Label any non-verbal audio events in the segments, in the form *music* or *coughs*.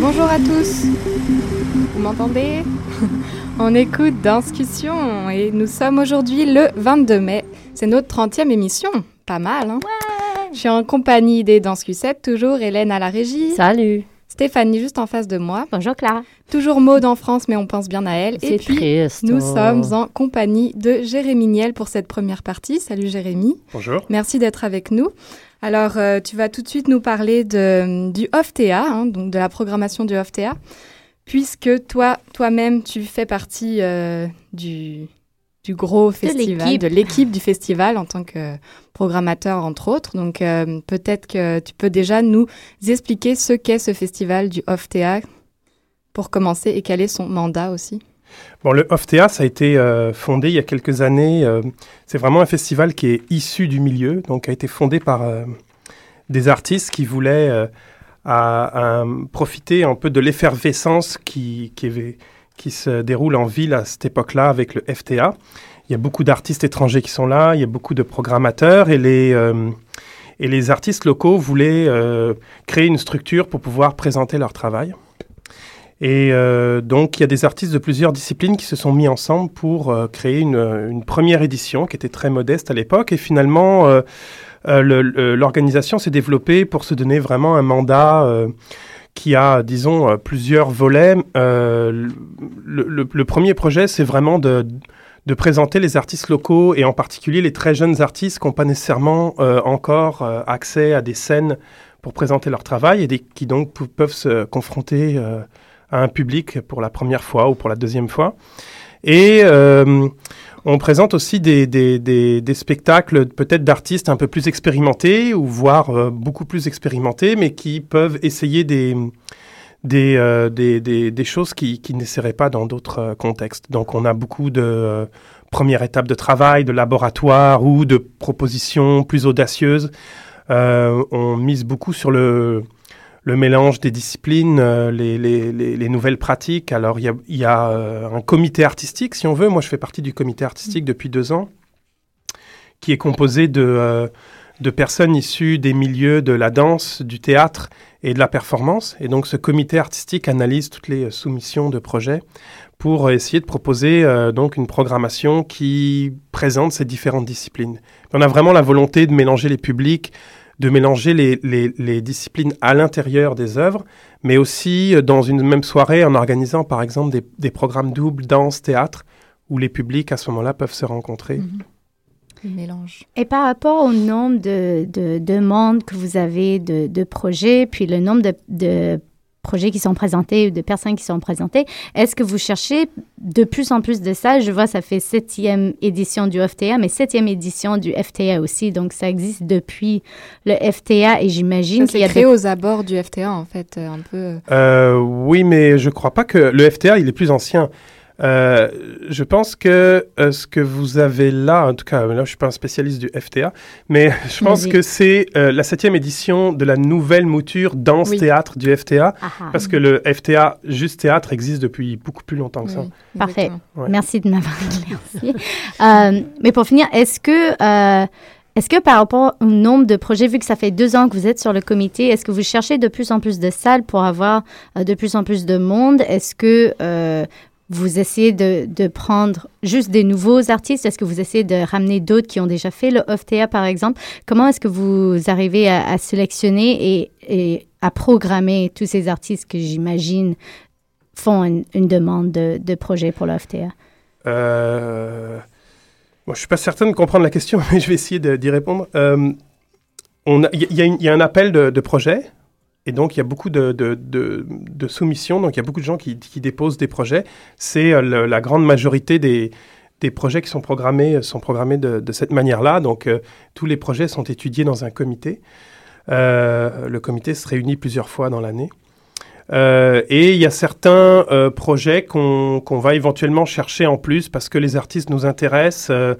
Bonjour à tous. Vous m'entendez? *laughs* On écoute Danscussion et nous sommes aujourd'hui le 22 mai. C'est notre 30e émission. Pas mal, hein? Je suis en compagnie des Danscusettes, toujours Hélène à la régie. Salut. Stéphanie juste en face de moi. Bonjour Clara. Toujours Maude en France, mais on pense bien à elle. C'est Et puis, triste. nous oh. sommes en compagnie de Jérémy Niel pour cette première partie. Salut Jérémy. Bonjour. Merci d'être avec nous. Alors, euh, tu vas tout de suite nous parler de, du OFTA, hein, donc de la programmation du OFTA, puisque toi, toi-même, tu fais partie euh, du, du gros festival, l'équipe. de l'équipe du festival en tant que programmateur, entre autres. Donc, euh, peut-être que tu peux déjà nous expliquer ce qu'est ce festival du OFTA pour commencer et quel est son mandat aussi. Bon, le OFTA, ça a été euh, fondé il y a quelques années. euh, c'est vraiment un festival qui est issu du milieu, donc a été fondé par euh, des artistes qui voulaient euh, à- à, profiter un peu de l'effervescence qui, qui, avait- qui se déroule en ville à cette époque-là avec le FTA. Il y a beaucoup d'artistes étrangers qui sont là, il y a beaucoup de programmateurs et les, euh, et les artistes locaux voulaient euh, créer une structure pour pouvoir présenter leur travail. Et euh, donc, il y a des artistes de plusieurs disciplines qui se sont mis ensemble pour créer une, une première édition qui était très modeste à l'époque. Et finalement, le- le- l'organisation s'est développée pour se donner vraiment un mandat qui a, disons, euh, plusieurs volets. Euh, le, premier projet, c'est vraiment de, présenter les artistes locaux et en particulier les très jeunes artistes qui n'ont pas nécessairement euh, encore accès à des scènes pour présenter leur travail et qui donc peuvent se confronter à un public pour la première fois ou pour la deuxième fois. Et on présente aussi des, des, des, spectacles peut-être d'artistes un peu plus expérimentés ou voire euh, beaucoup plus expérimentés, mais qui peuvent essayer des, des, euh, des, des, des choses qui, qui n'essaieraient pas dans d'autres euh, contextes. Donc on a beaucoup de premières étapes de travail, de laboratoire ou de propositions plus audacieuses. On mise beaucoup sur le, le mélange des disciplines, euh, les, les, les, les nouvelles pratiques. Alors, il y a, il y a euh, un comité artistique, si on veut. Moi, je fais partie du comité artistique depuis deux ans, qui est composé de, euh, de personnes issues des milieux de la danse, du théâtre et de la performance. Et donc, ce comité artistique analyse toutes les soumissions de projets pour essayer de proposer donc une programmation qui présente ces différentes disciplines. On a vraiment la volonté de mélanger les publics, de mélanger les, les, les disciplines à l'intérieur des œuvres, mais aussi euh, dans une même soirée en organisant par exemple des, des programmes doubles danse, théâtre, où les publics à ce moment-là peuvent se rencontrer. Le mélange. Et par rapport au nombre de, de demandes que vous avez de, de projets, puis le nombre de, de projets qui sont présentés ou de personnes qui sont présentées, est-ce que vous cherchez de plus en plus de ça? Je vois, ça fait septième édition du FTA, mais septième édition du FTA aussi. Donc, ça existe depuis le FTA et j'imagine qu'il y a créé de- aux abords du FTA, en fait, euh, un peu. Euh, oui, mais je crois pas que le FTA, il est plus ancien. Euh, je pense que euh, ce que vous avez là, en tout cas, là, je suis pas un spécialiste du FTA, mais *laughs* je pense que c'est euh, la septième édition de la nouvelle mouture danse-théâtre du FTA, Ah, ah. parce que le FTA, juste théâtre, existe depuis beaucoup plus longtemps que ça. Oui, Parfait. Ouais. Merci de m'avoir. *laughs* Euh, mais pour finir, est-ce que, est-ce que par rapport au nombre de projets, vu que ça fait deux ans que vous êtes sur le comité, est-ce que vous cherchez de plus en plus de salles pour avoir de plus en plus de monde? Est-ce que euh, vous essayez de, prendre juste des nouveaux artistes? Est-ce que vous essayez de ramener d'autres qui ont déjà fait le OFTA, par exemple? Comment est-ce que vous arrivez à, sélectionner et, à programmer tous ces artistes que j'imagine font une, demande de, projet pour le OFTA? Euh... Je suis pas certain de comprendre la question, *laughs* mais je vais essayer d'y répondre. Euh, Il il y a un appel de, de projet, et donc il y a beaucoup de, de- de- de soumissions, donc il y a beaucoup de gens qui, qui déposent des projets. C'est euh, la grande majorité des, des projets qui sont programmés euh, sont programmés de, cette manière-là. Donc euh, tous les projets sont étudiés dans un comité. Le comité se réunit plusieurs fois dans l'année. Et il y a certains projets qu'on qu'on va éventuellement chercher en plus parce que les artistes nous intéressent.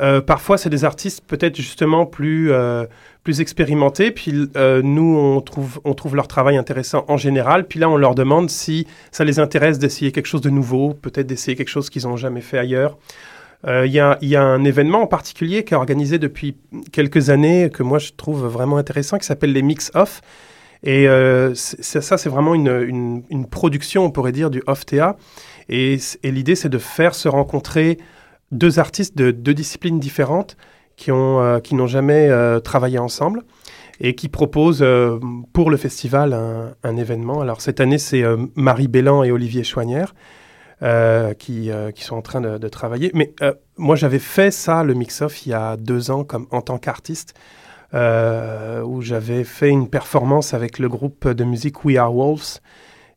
Euh, euh, parfois, c'est des artistes peut-être justement plus, euh, plus expérimentés. Puis euh, nous, on trouve, on trouve leur travail intéressant en général. Puis là, on leur demande si ça les intéresse d'essayer quelque chose de nouveau, peut-être d'essayer quelque chose qu'ils n'ont jamais fait ailleurs. Il y, y, a un événement en particulier qui est organisé depuis quelques années que moi je trouve vraiment intéressant qui s'appelle les Mix-Off. Et ça, c'est vraiment une, une, une, production, on pourrait dire, du Off-TA. Et, et l'idée, c'est de faire se rencontrer deux artistes de deux disciplines différentes qui ont qui n'ont jamais travaillé ensemble et qui propose euh, pour le festival un, événement. Alors cette année, c'est euh, Marie Bellan et Olivier Chouanière euh, qui, qui, sont en train de, travailler. Mais moi, j'avais fait ça, le mix-off, il y a deux ans comme, en tant qu'artiste. où j'avais fait une performance avec le groupe de musique We Are Wolves,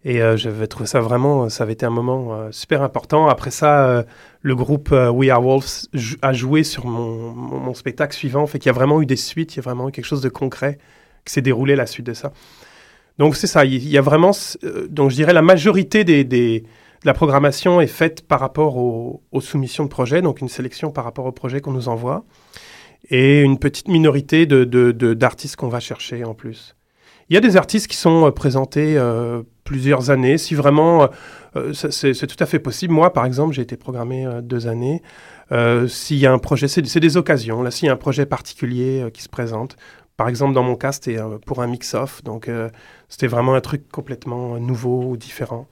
et euh, j'avais trouvé ça vraiment, ça avait été un moment euh, super important. Après ça, euh, le groupe We Are Wolves a joué sur mon, mon, spectacle suivant, fait qu'il y a vraiment eu des suites, il y a vraiment eu quelque chose de concret qui s'est déroulé la suite de ça. Donc c'est ça, il y a vraiment, donc je dirais la majorité des, des, de la programmation est faite par rapport aux, aux soumissions de projets, donc une sélection par rapport aux projets qu'on nous envoie, et une petite minorité de, d'artistes qu'on va chercher en plus. Il y a des artistes qui sont présentés plusieurs années. Si vraiment, euh, euh, c'est tout à fait possible. Moi, par exemple, j'ai été programmé euh, deux années. s'il y a un projet, c'est des occasions. Là, s'il y a un projet particulier qui se présente, par exemple, dans mon cas, c'était pour un mix-off. Donc, c'était vraiment un truc complètement nouveau ou différent.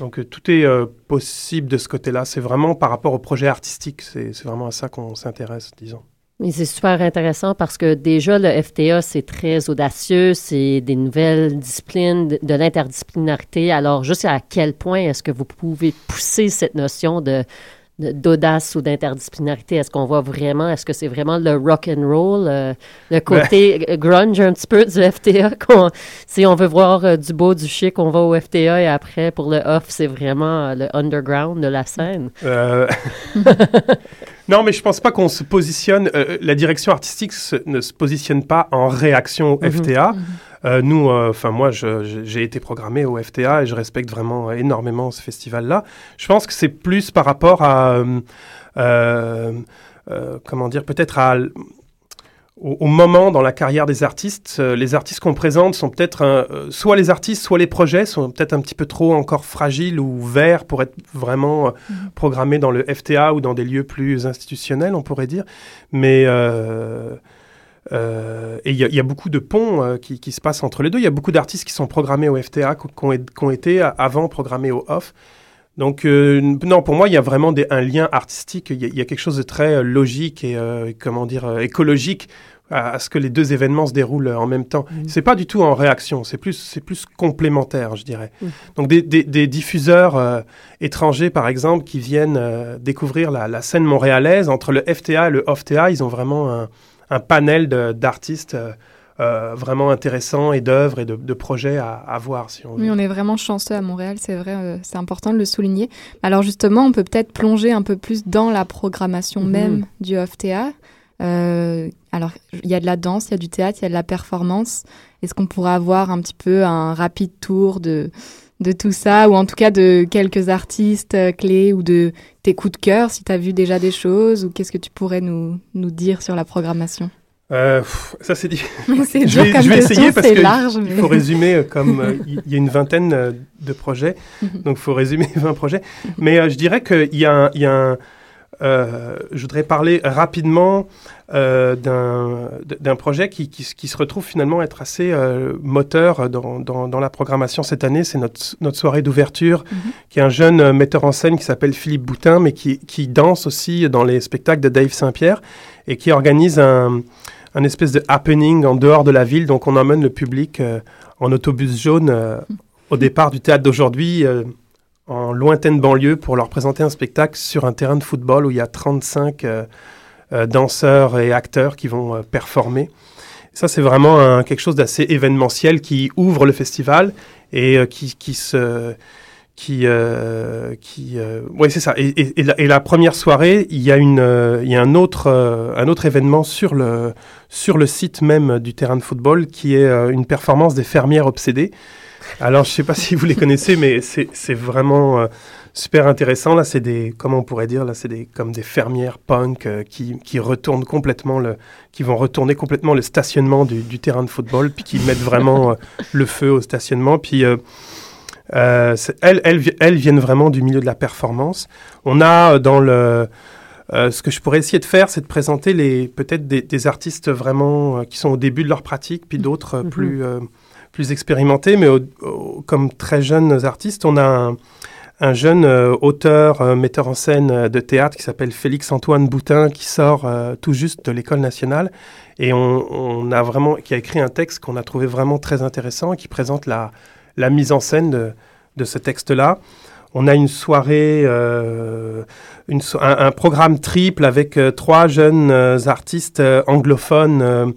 Donc, tout est possible de ce côté-là. C'est vraiment par rapport au projet artistique. C'est vraiment à ça qu'on s'intéresse, disons. Mais c'est super intéressant parce que déjà, le FTA, c'est très audacieux, c'est des nouvelles disciplines, de, l'interdisciplinarité. Alors, juste à quel point est-ce que vous pouvez pousser cette notion de d'audace ou d'interdisciplinarité? Est-ce qu'on voit vraiment, est-ce que c'est vraiment le rock and roll, euh, le côté grunge un petit peu du FTA *laughs* Si on veut voir euh, du beau, du chic, on va au FTA et après pour le off, c'est vraiment euh, le underground de la scène. *laughs* *laughs* Non, mais je pense pas qu'on se positionne. Euh, la direction artistique ne se positionne pas en réaction au mhm. FTA. Mhm. Euh, nous, euh, enfin moi, j'ai été programmé au FTA et je respecte vraiment énormément ce festival-là. Je pense que c'est plus par rapport à, comment dire, peut-être à au, moment dans la carrière des artistes, euh, les artistes qu'on présente sont peut-être euh, soit les artistes, soit les projets sont peut-être un petit peu trop encore fragiles ou verts pour être vraiment euh, mhm. programmés dans le FTA ou dans des lieux plus institutionnels, on pourrait dire. Mais et il y, a beaucoup de ponts qui, qui, se passent entre les deux. Il y a beaucoup d'artistes qui sont programmés au FTA, qui ont, qui ont été avant programmés au OFF. Donc non, pour moi, il y a vraiment des, un lien artistique. Il y, a, quelque chose de très logique et comment dire écologique à, ce que les deux événements se déroulent en même temps. Ce mmh. C'est pas du tout en réaction, c'est plus, c'est plus complémentaire, je dirais. Mmh. Donc des, des, diffuseurs euh, étrangers, par exemple, qui viennent euh, découvrir la, la, scène montréalaise, entre le FTA et le OFTA, ils ont vraiment un, un panel d'artistes euh, vraiment intéressants et d'œuvres et de, de, projets à, à voir. Si on oui, on est vraiment chanceux à Montréal, c'est vrai, c'est important de le souligner. Alors justement, on peut peut-être plonger un peu plus dans la programmation mmh. même du OFTA. Euh, alors, il y a de la danse, il y a du théâtre, il y a de la performance. Est-ce qu'on pourrait avoir un petit peu un rapide tour de, de tout ça, ou en tout cas de quelques artistes euh, clés, ou de tes coups de cœur, si tu as vu déjà des choses, ou qu'est-ce que tu pourrais nous, nous dire sur la programmation? Euh, ça c'est dit. *laughs* je vais, je vais essayer parce qu'il large, il faut résumer comme *laughs* il y a une vingtaine de projets, donc il faut résumer *laughs* 20 projets. Mais je dirais qu'il y a y a un euh, je voudrais parler rapidement euh, d'un projet qui, qui, qui, se retrouve finalement être assez euh, moteur dans, dans, dans, la programmation cette année. C'est notre, notre soirée d'ouverture, mhm. qui est un jeune euh, metteur en scène qui s'appelle Philippe Boutin, mais qui, qui danse aussi dans les spectacles de Dave Saint-Pierre et qui organise un, un espèce de happening en dehors de la ville. Donc on emmène le public euh, en autobus jaune mhm. au départ du théâtre d'aujourd'hui en lointaine banlieue pour leur présenter un spectacle sur un terrain de football où il y a 35 euh, euh, danseurs et acteurs qui vont euh, performer. Ça, c'est vraiment quelque chose d'assez événementiel qui ouvre le festival et qui, qui se qui qui ouais c'est ça et, la, première soirée il y a une il y a un autre un autre événement sur le sur le site même du terrain de football qui est une performance des fermières obsédées alors, je sais pas *laughs* si vous les connaissez, mais c'est vraiment euh, super intéressant. Là, c'est des, comment on pourrait dire, là, c'est des, comme des fermières punk euh, qui, qui retournent complètement le, qui vont retourner complètement le stationnement du, du terrain de football, puis qui mettent vraiment euh, le feu au stationnement. Puis, elles, elles, elles, viennent vraiment du milieu de la performance. On a dans le Euh, ce que je pourrais essayer de faire, c'est de présenter les peut-être des, des artistes vraiment euh, qui sont au début de leur pratique, puis d'autres euh, Mhm. plus euh, plus expérimentés, mais au- au- comme très jeunes artistes, on a un, un jeune euh, auteur, euh, metteur en scène euh, de théâtre qui s'appelle Félix-Antoine Boutin, qui sort euh, tout juste de l'école nationale, et on, on a vraiment, qui a écrit un texte qu'on a trouvé vraiment très intéressant, qui présente la, la mise en scène de, ce texte-là. On a une soirée, euh, un, programme triple avec euh, trois jeunes euh, artistes euh, anglophones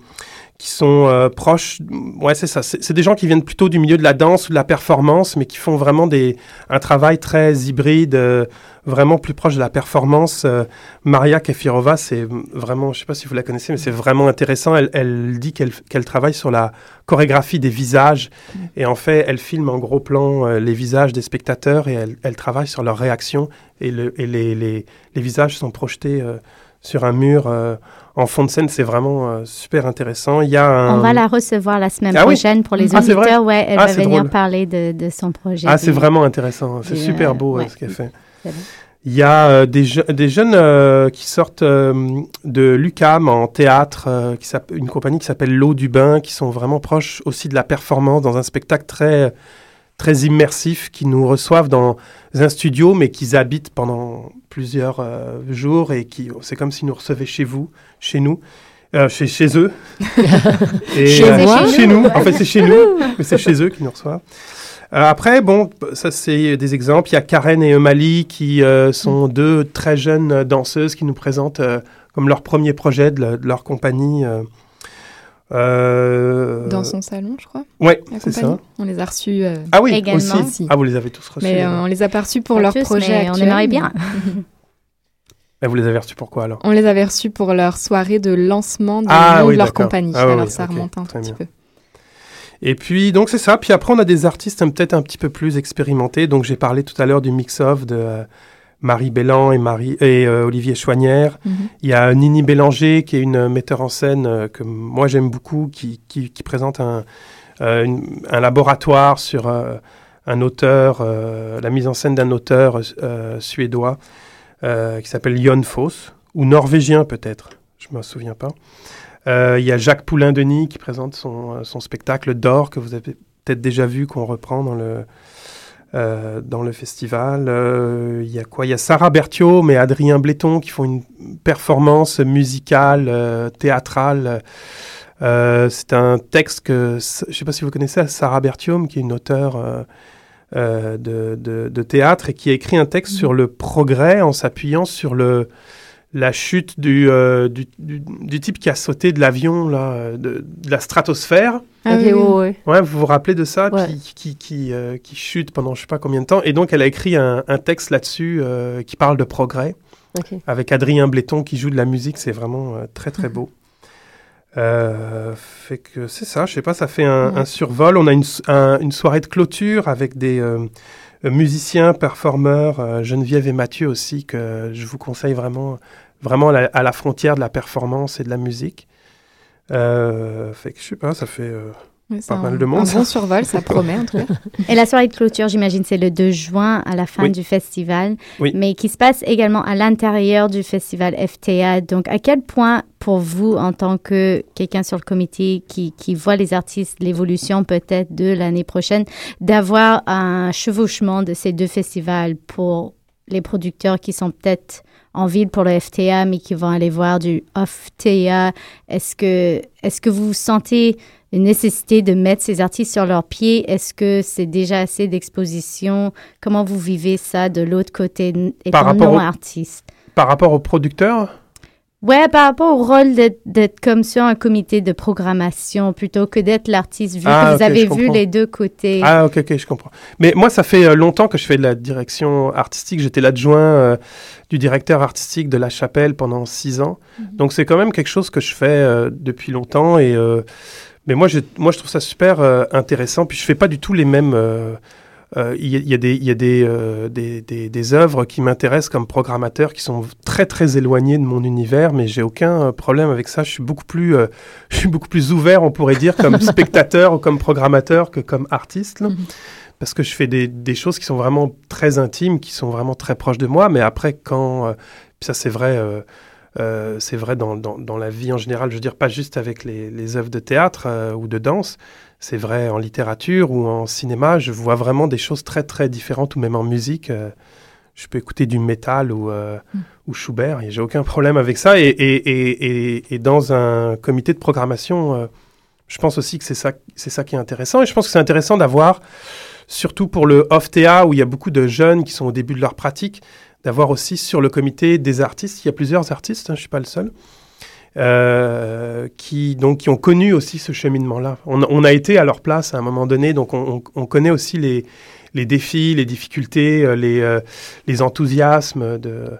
qui sont euh, proches. Ouais, c'est ça. C'est des gens qui viennent plutôt du milieu de la danse ou de la performance, mais qui font vraiment des, un travail très hybride, euh, vraiment plus proche de la performance. Euh, Maria Kefirova, c'est vraiment, je sais pas si vous la connaissez, mais c'est vraiment intéressant. Elle, elle dit qu'elle qu'elle travaille sur la chorégraphie des visages. Et en fait, elle filme en gros plan euh, les visages des spectateurs et elle, elle travaille sur leurs réactions. Et, le, et les, les, les visages sont projetés euh, sur un mur euh, en fond de scène. C'est vraiment euh, super intéressant. Il y a un... On va la recevoir la semaine Ah oui? prochaine pour les Ah, auditeurs. Ouais, elle Ah, va venir drôle. parler de, de son projet. Ah, c'est vraiment intéressant. C'est super euh, beau ouais. ce qu'elle fait. Il y a euh, des, je- des jeunes qui sortent de l'UCAM en théâtre, qui une compagnie qui s'appelle L'eau du bain, qui sont vraiment proches aussi de la performance dans un spectacle très, très immersif, qui nous reçoivent dans un studio, mais qu'ils habitent pendant plusieurs euh, jours et qui, c'est comme s'ils nous recevaient chez vous, chez nous. euh, chez, chez eux. *laughs* Et, Chez euh, moi? Chez nous. En fait, c'est chez nous, mais c'est chez eux qui nous reçoivent. Après, bon, ça c'est des exemples. Il y a Karen et Emali qui sont deux très jeunes danseuses qui nous présentent comme leur premier projet de leur compagnie. Euh, Dans son salon, je crois. Ouais, c'est ça. On les a reçus. euh, Ah oui, Également. aussi. Ah, vous les avez tous reçus. mais euh, on les a pas reçus pour Pas leur tous, projet mais on aimerait bien. *laughs* Ah, vous les avez reçus pourquoi alors? On les avait reçus pour leur soirée de lancement de, Ah oui, de leur compagnie. Ah Alors oui, ça remonte un tout petit bien. peu. Et puis, donc c'est ça. Puis après, on a des artistes hein, peut-être un petit peu plus expérimentés. Donc j'ai parlé tout à l'heure du mix-off de euh, Marie Bellan et, Marie, et euh, Olivier Chouanière. Mhm. Il y a Nini Bélanger, qui est une metteur en scène euh, que moi j'aime beaucoup, qui, qui, qui présente un, euh, une- un laboratoire sur un auteur, la mise en scène d'un auteur suédois qui s'appelle Jon Foss, ou norvégien peut-être, je ne me souviens pas. Il y a Jacques Poulain-Denis qui présente son, son spectacle d'or que vous avez peut-être déjà vu, qu'on reprend dans le, euh, dans le festival. Euh, Il y a quoi? Il y a Sarah Berthiaume et Adrien Bléton qui font une performance musicale, euh, théâtrale. Euh, c'est un texte que, je ne sais pas si vous connaissez Sarah Berthiaume, qui est une auteure euh, euh, de, de- de théâtre et qui a écrit un texte sur le progrès en s'appuyant sur le, la chute du, euh, du, du- du type qui a sauté de l'avion, là, euh, de, de la stratosphère. Ah ok, oui, oui. ouais, vous vous rappelez de ça, Ouais. qui, qui, qui, euh, qui chute pendant je sais pas combien de temps. Et donc, elle a écrit un, un texte là-dessus euh, qui parle de progrès, avec Adrien Bléton qui joue de la musique. C'est vraiment euh, très, très beau. *laughs* Euh, fait que c'est ça, je sais pas, ça fait un, Ouais. un survol. On a une, un- une soirée de clôture avec des musiciens, performeurs, euh, Geneviève et Mathieu aussi, que je vous conseille vraiment, vraiment à la, à la frontière de la performance et de la musique. Euh, fait que je sais pas, ça fait. euh, Pas un, mal de monde, Un bon survol, ça *laughs* promet en tout cas. Et la soirée de clôture, j'imagine, c'est le 2 juin à la fin Oui. du festival, Oui. mais qui se passe également à l'intérieur du festival FTA. Donc, à quel point, pour vous, en tant que quelqu'un sur le comité qui, qui voit les artistes, l'évolution peut-être de l'année prochaine, d'avoir un chevauchement de ces deux festivals pour les producteurs qui sont peut-être en ville pour le FTA, mais qui vont aller voir du off-TA, est-ce que, est-ce que vous sentez une nécessité de mettre ces artistes sur leurs pieds? Est-ce que c'est déjà assez d'exposition? Comment vous vivez ça de l'autre côté, étant rapport au- non-artiste? Par rapport aux producteurs, Ouais, par rapport au rôle d'être, comme sur un comité de programmation plutôt que d'être l'artiste, vu Ah, que vous ok, avez vu les deux côtés. Ah, ok, ok, je comprends. Mais moi, ça fait euh, longtemps que je fais de la direction artistique. J'étais l'adjoint euh, du directeur artistique de La Chapelle pendant six ans. Donc, c'est quand même quelque chose que je fais euh, depuis longtemps. Et, euh, mais moi, je, moi, je trouve ça super intéressant. Puis, je fais pas du tout les mêmes. Euh, euh, Il y, a- il y a, des, y a des, euh, des, des, des œuvres qui m'intéressent comme programmateur qui sont très, très éloignées de mon univers. Mais j'ai aucun euh, problème avec ça. Je suis beaucoup plus, euh, *laughs* je suis beaucoup plus ouvert, on pourrait dire, comme *laughs* spectateur ou comme programmateur que comme artiste. là. Mhm. Parce que je fais des, des choses qui sont vraiment très intimes, qui sont vraiment très proches de moi. Mais après, quand. ça, c'est vrai. c'est vrai dans, dans, dans, la vie en général, je veux dire, pas juste avec les, les œuvres de théâtre ou de danse, c'est vrai en littérature ou en cinéma, je vois vraiment des choses très très différentes, ou même en musique. je peux écouter du métal ou, mm. ou Schubert, j'ai aucun problème avec ça. Et, et, et, et, dans un comité de programmation, je pense aussi que c'est ça, c'est ça qui est intéressant. Et je pense que c'est intéressant d'avoir, surtout pour le off-TA, où il y a beaucoup de jeunes qui sont au début de leur pratique, d'avoir aussi sur le comité des artistes. Il y a plusieurs artistes, hein, je ne suis pas le seul. Euh, qui, donc, qui ont connu aussi ce cheminement-là. On, a été à leur place à un moment donné, donc on, connaît aussi les, défis, les difficultés, euh, les, euh, les enthousiasmes de,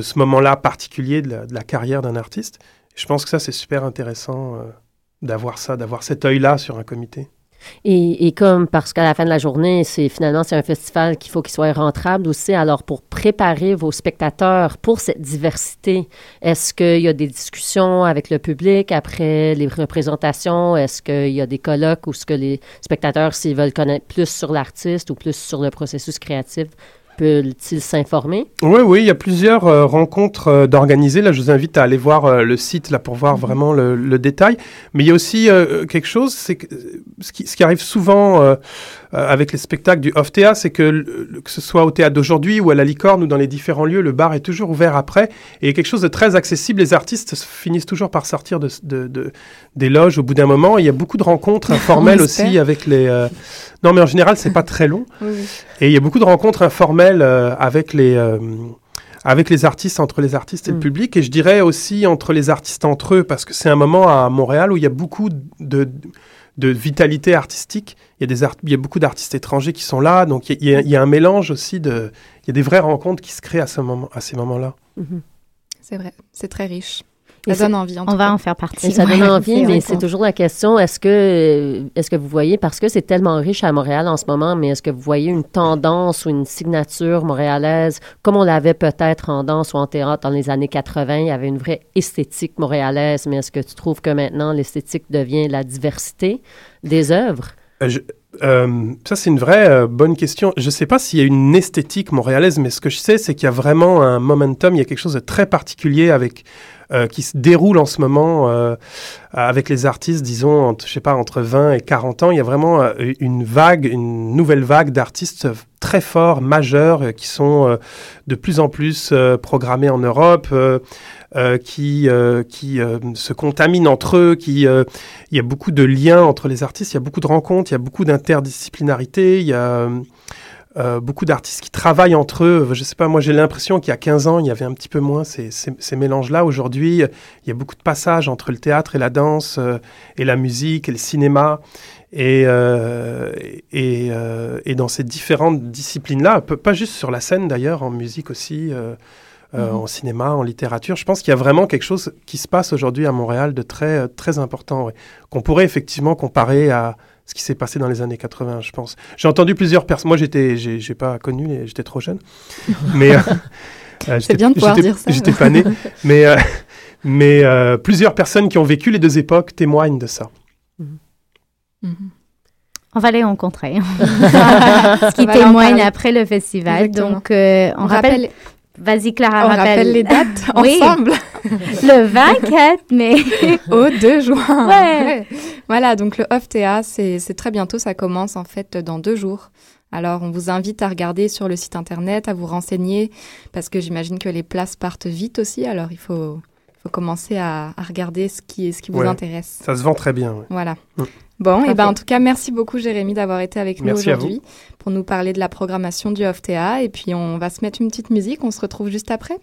ce moment-là particulier de la, de la carrière d'un artiste. Je pense que ça, c'est super intéressant d'avoir ça, d'avoir cet œil-là sur un comité. Et, comme parce qu'à la fin de la journée, c'est finalement c'est un festival qu'il faut qu'il soit rentable aussi. Alors pour préparer vos spectateurs pour cette diversité, est-ce qu'il y a des discussions avec le public après les représentations? Est-ce qu'il y a des colloques où ce que les spectateurs, s'ils veulent connaître plus sur l'artiste ou plus sur le processus créatif, peut-il s'informer? Oui, oui, il y a plusieurs euh, rencontres euh, d'organiser. Là, je vous invite à aller voir euh, le site là pour voir mhm. vraiment le, détail. Mais il y a aussi quelque chose, c'est que ce qui, ce qui arrive souvent euh, avec les spectacles du off-théâtre, c'est que que ce soit au théâtre d'aujourd'hui ou à la licorne ou dans les différents lieux, le bar est toujours ouvert après et il y a quelque chose de très accessible. Les artistes finissent toujours par sortir de, de, des loges au bout d'un moment. il y a beaucoup de rencontres *laughs* informelles aussi avec les. Euh, non, mais en général, c'est pas très long. Et il y a beaucoup de rencontres informelles euh, avec les avec les artistes, entre les artistes et le mm. public, et je dirais aussi entre les artistes entre eux, parce que c'est un moment à Montréal où il y a beaucoup de, de vitalité artistique. Il y a, beaucoup d'artistes étrangers qui sont là, donc il y, a, un mélange aussi de... Il y a des vraies rencontres qui se créent à, ce moment, ces moments-là. Mm-hmm. C'est vrai, c'est très riche. Ça donne envie. on va en faire partie. ça donne *laughs* envie, mais c'est toujours la question est-ce que, est-ce que vous voyez, parce que c'est tellement riche à Montréal en ce moment, mais est-ce que vous voyez une tendance ou une signature montréalaise, comme on l'avait peut-être en danse ou en théâtre dans les années 80, il y avait une vraie esthétique montréalaise, mais est-ce que tu trouves que maintenant l'esthétique devient la diversité des œuvres? Euh, euh, ça, c'est une vraie euh, bonne question. Je ne sais pas s'il y a une esthétique montréalaise, mais ce que je sais, c'est qu'il y a vraiment un momentum, il y a quelque chose de très particulier avec euh, qui se déroule en ce moment euh, avec les artistes, disons, entre, je sais pas, entre 20 et 40 ans. Il y a vraiment euh, une vague, une nouvelle vague d'artistes très forts, majeurs, qui sont de plus en plus programmés en Europe. Euh, qui, euh, qui se contaminent entre eux, qui, il y a beaucoup de liens entre les artistes, il y a beaucoup de rencontres, il y a beaucoup d'interdisciplinarité, il y a euh, beaucoup d'artistes qui travaillent entre eux. Je sais pas, moi j'ai l'impression qu'il y a 15 ans, il y avait un petit peu moins ces, ces, mélanges-là. Aujourd'hui, il y a beaucoup de passages entre le théâtre et la danse, euh, et la musique, et le cinéma. Et, euh, et, et, dans ces différentes disciplines-là, pas juste sur la scène d'ailleurs, en musique aussi, mm-hmm. en cinéma, en littérature, je pense qu'il y a vraiment quelque chose qui se passe aujourd'hui à Montréal de très, très important, qu'on pourrait effectivement comparer à, ce qui s'est passé dans les années 80, je pense. J'ai entendu plusieurs personnes. Moi, j'étais, j'ai pas connu, j'étais trop jeune. *laughs* Mais euh, euh, c'est bien de pouvoir dire ça. J'étais pas né, *laughs* mais euh, mais plusieurs personnes qui ont vécu les deux époques témoignent de ça. Mm-hmm. On va les rencontrer. *laughs* ce qui témoigne après le festival. Donc, on, rappelle Vas-y, Clara, On rappelle, les dates *laughs* ensemble. *laughs* le 24 mai. *laughs* Au 2 juin. Ouais. Voilà, donc le Off TA, c'est très bientôt. Ça commence en fait dans deux jours. Alors, on vous invite à regarder sur le site internet, à vous renseigner, parce que j'imagine que les places partent vite aussi. Alors, il faut, faut commencer à, regarder ce qui, ce qui vous intéresse. Ça se vend très bien. Voilà. Mm. Bon, et eh ben en tout cas, merci beaucoup Jérémy d'avoir été avec nous aujourd'hui pour nous parler de la programmation du OFTA. Et puis on va se mettre une petite musique, on se retrouve juste après.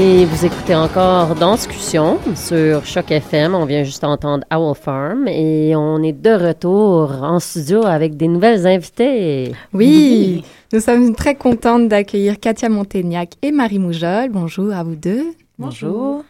Et vous écoutez encore Danscussion sur Choc FM. On vient juste d'entendre Owl Farm et on est de retour en studio avec des nouvelles invités. Oui, nous sommes très contentes d'accueillir Katia Montaignac et Marie Moujol. Bonjour à vous deux. Bonjour.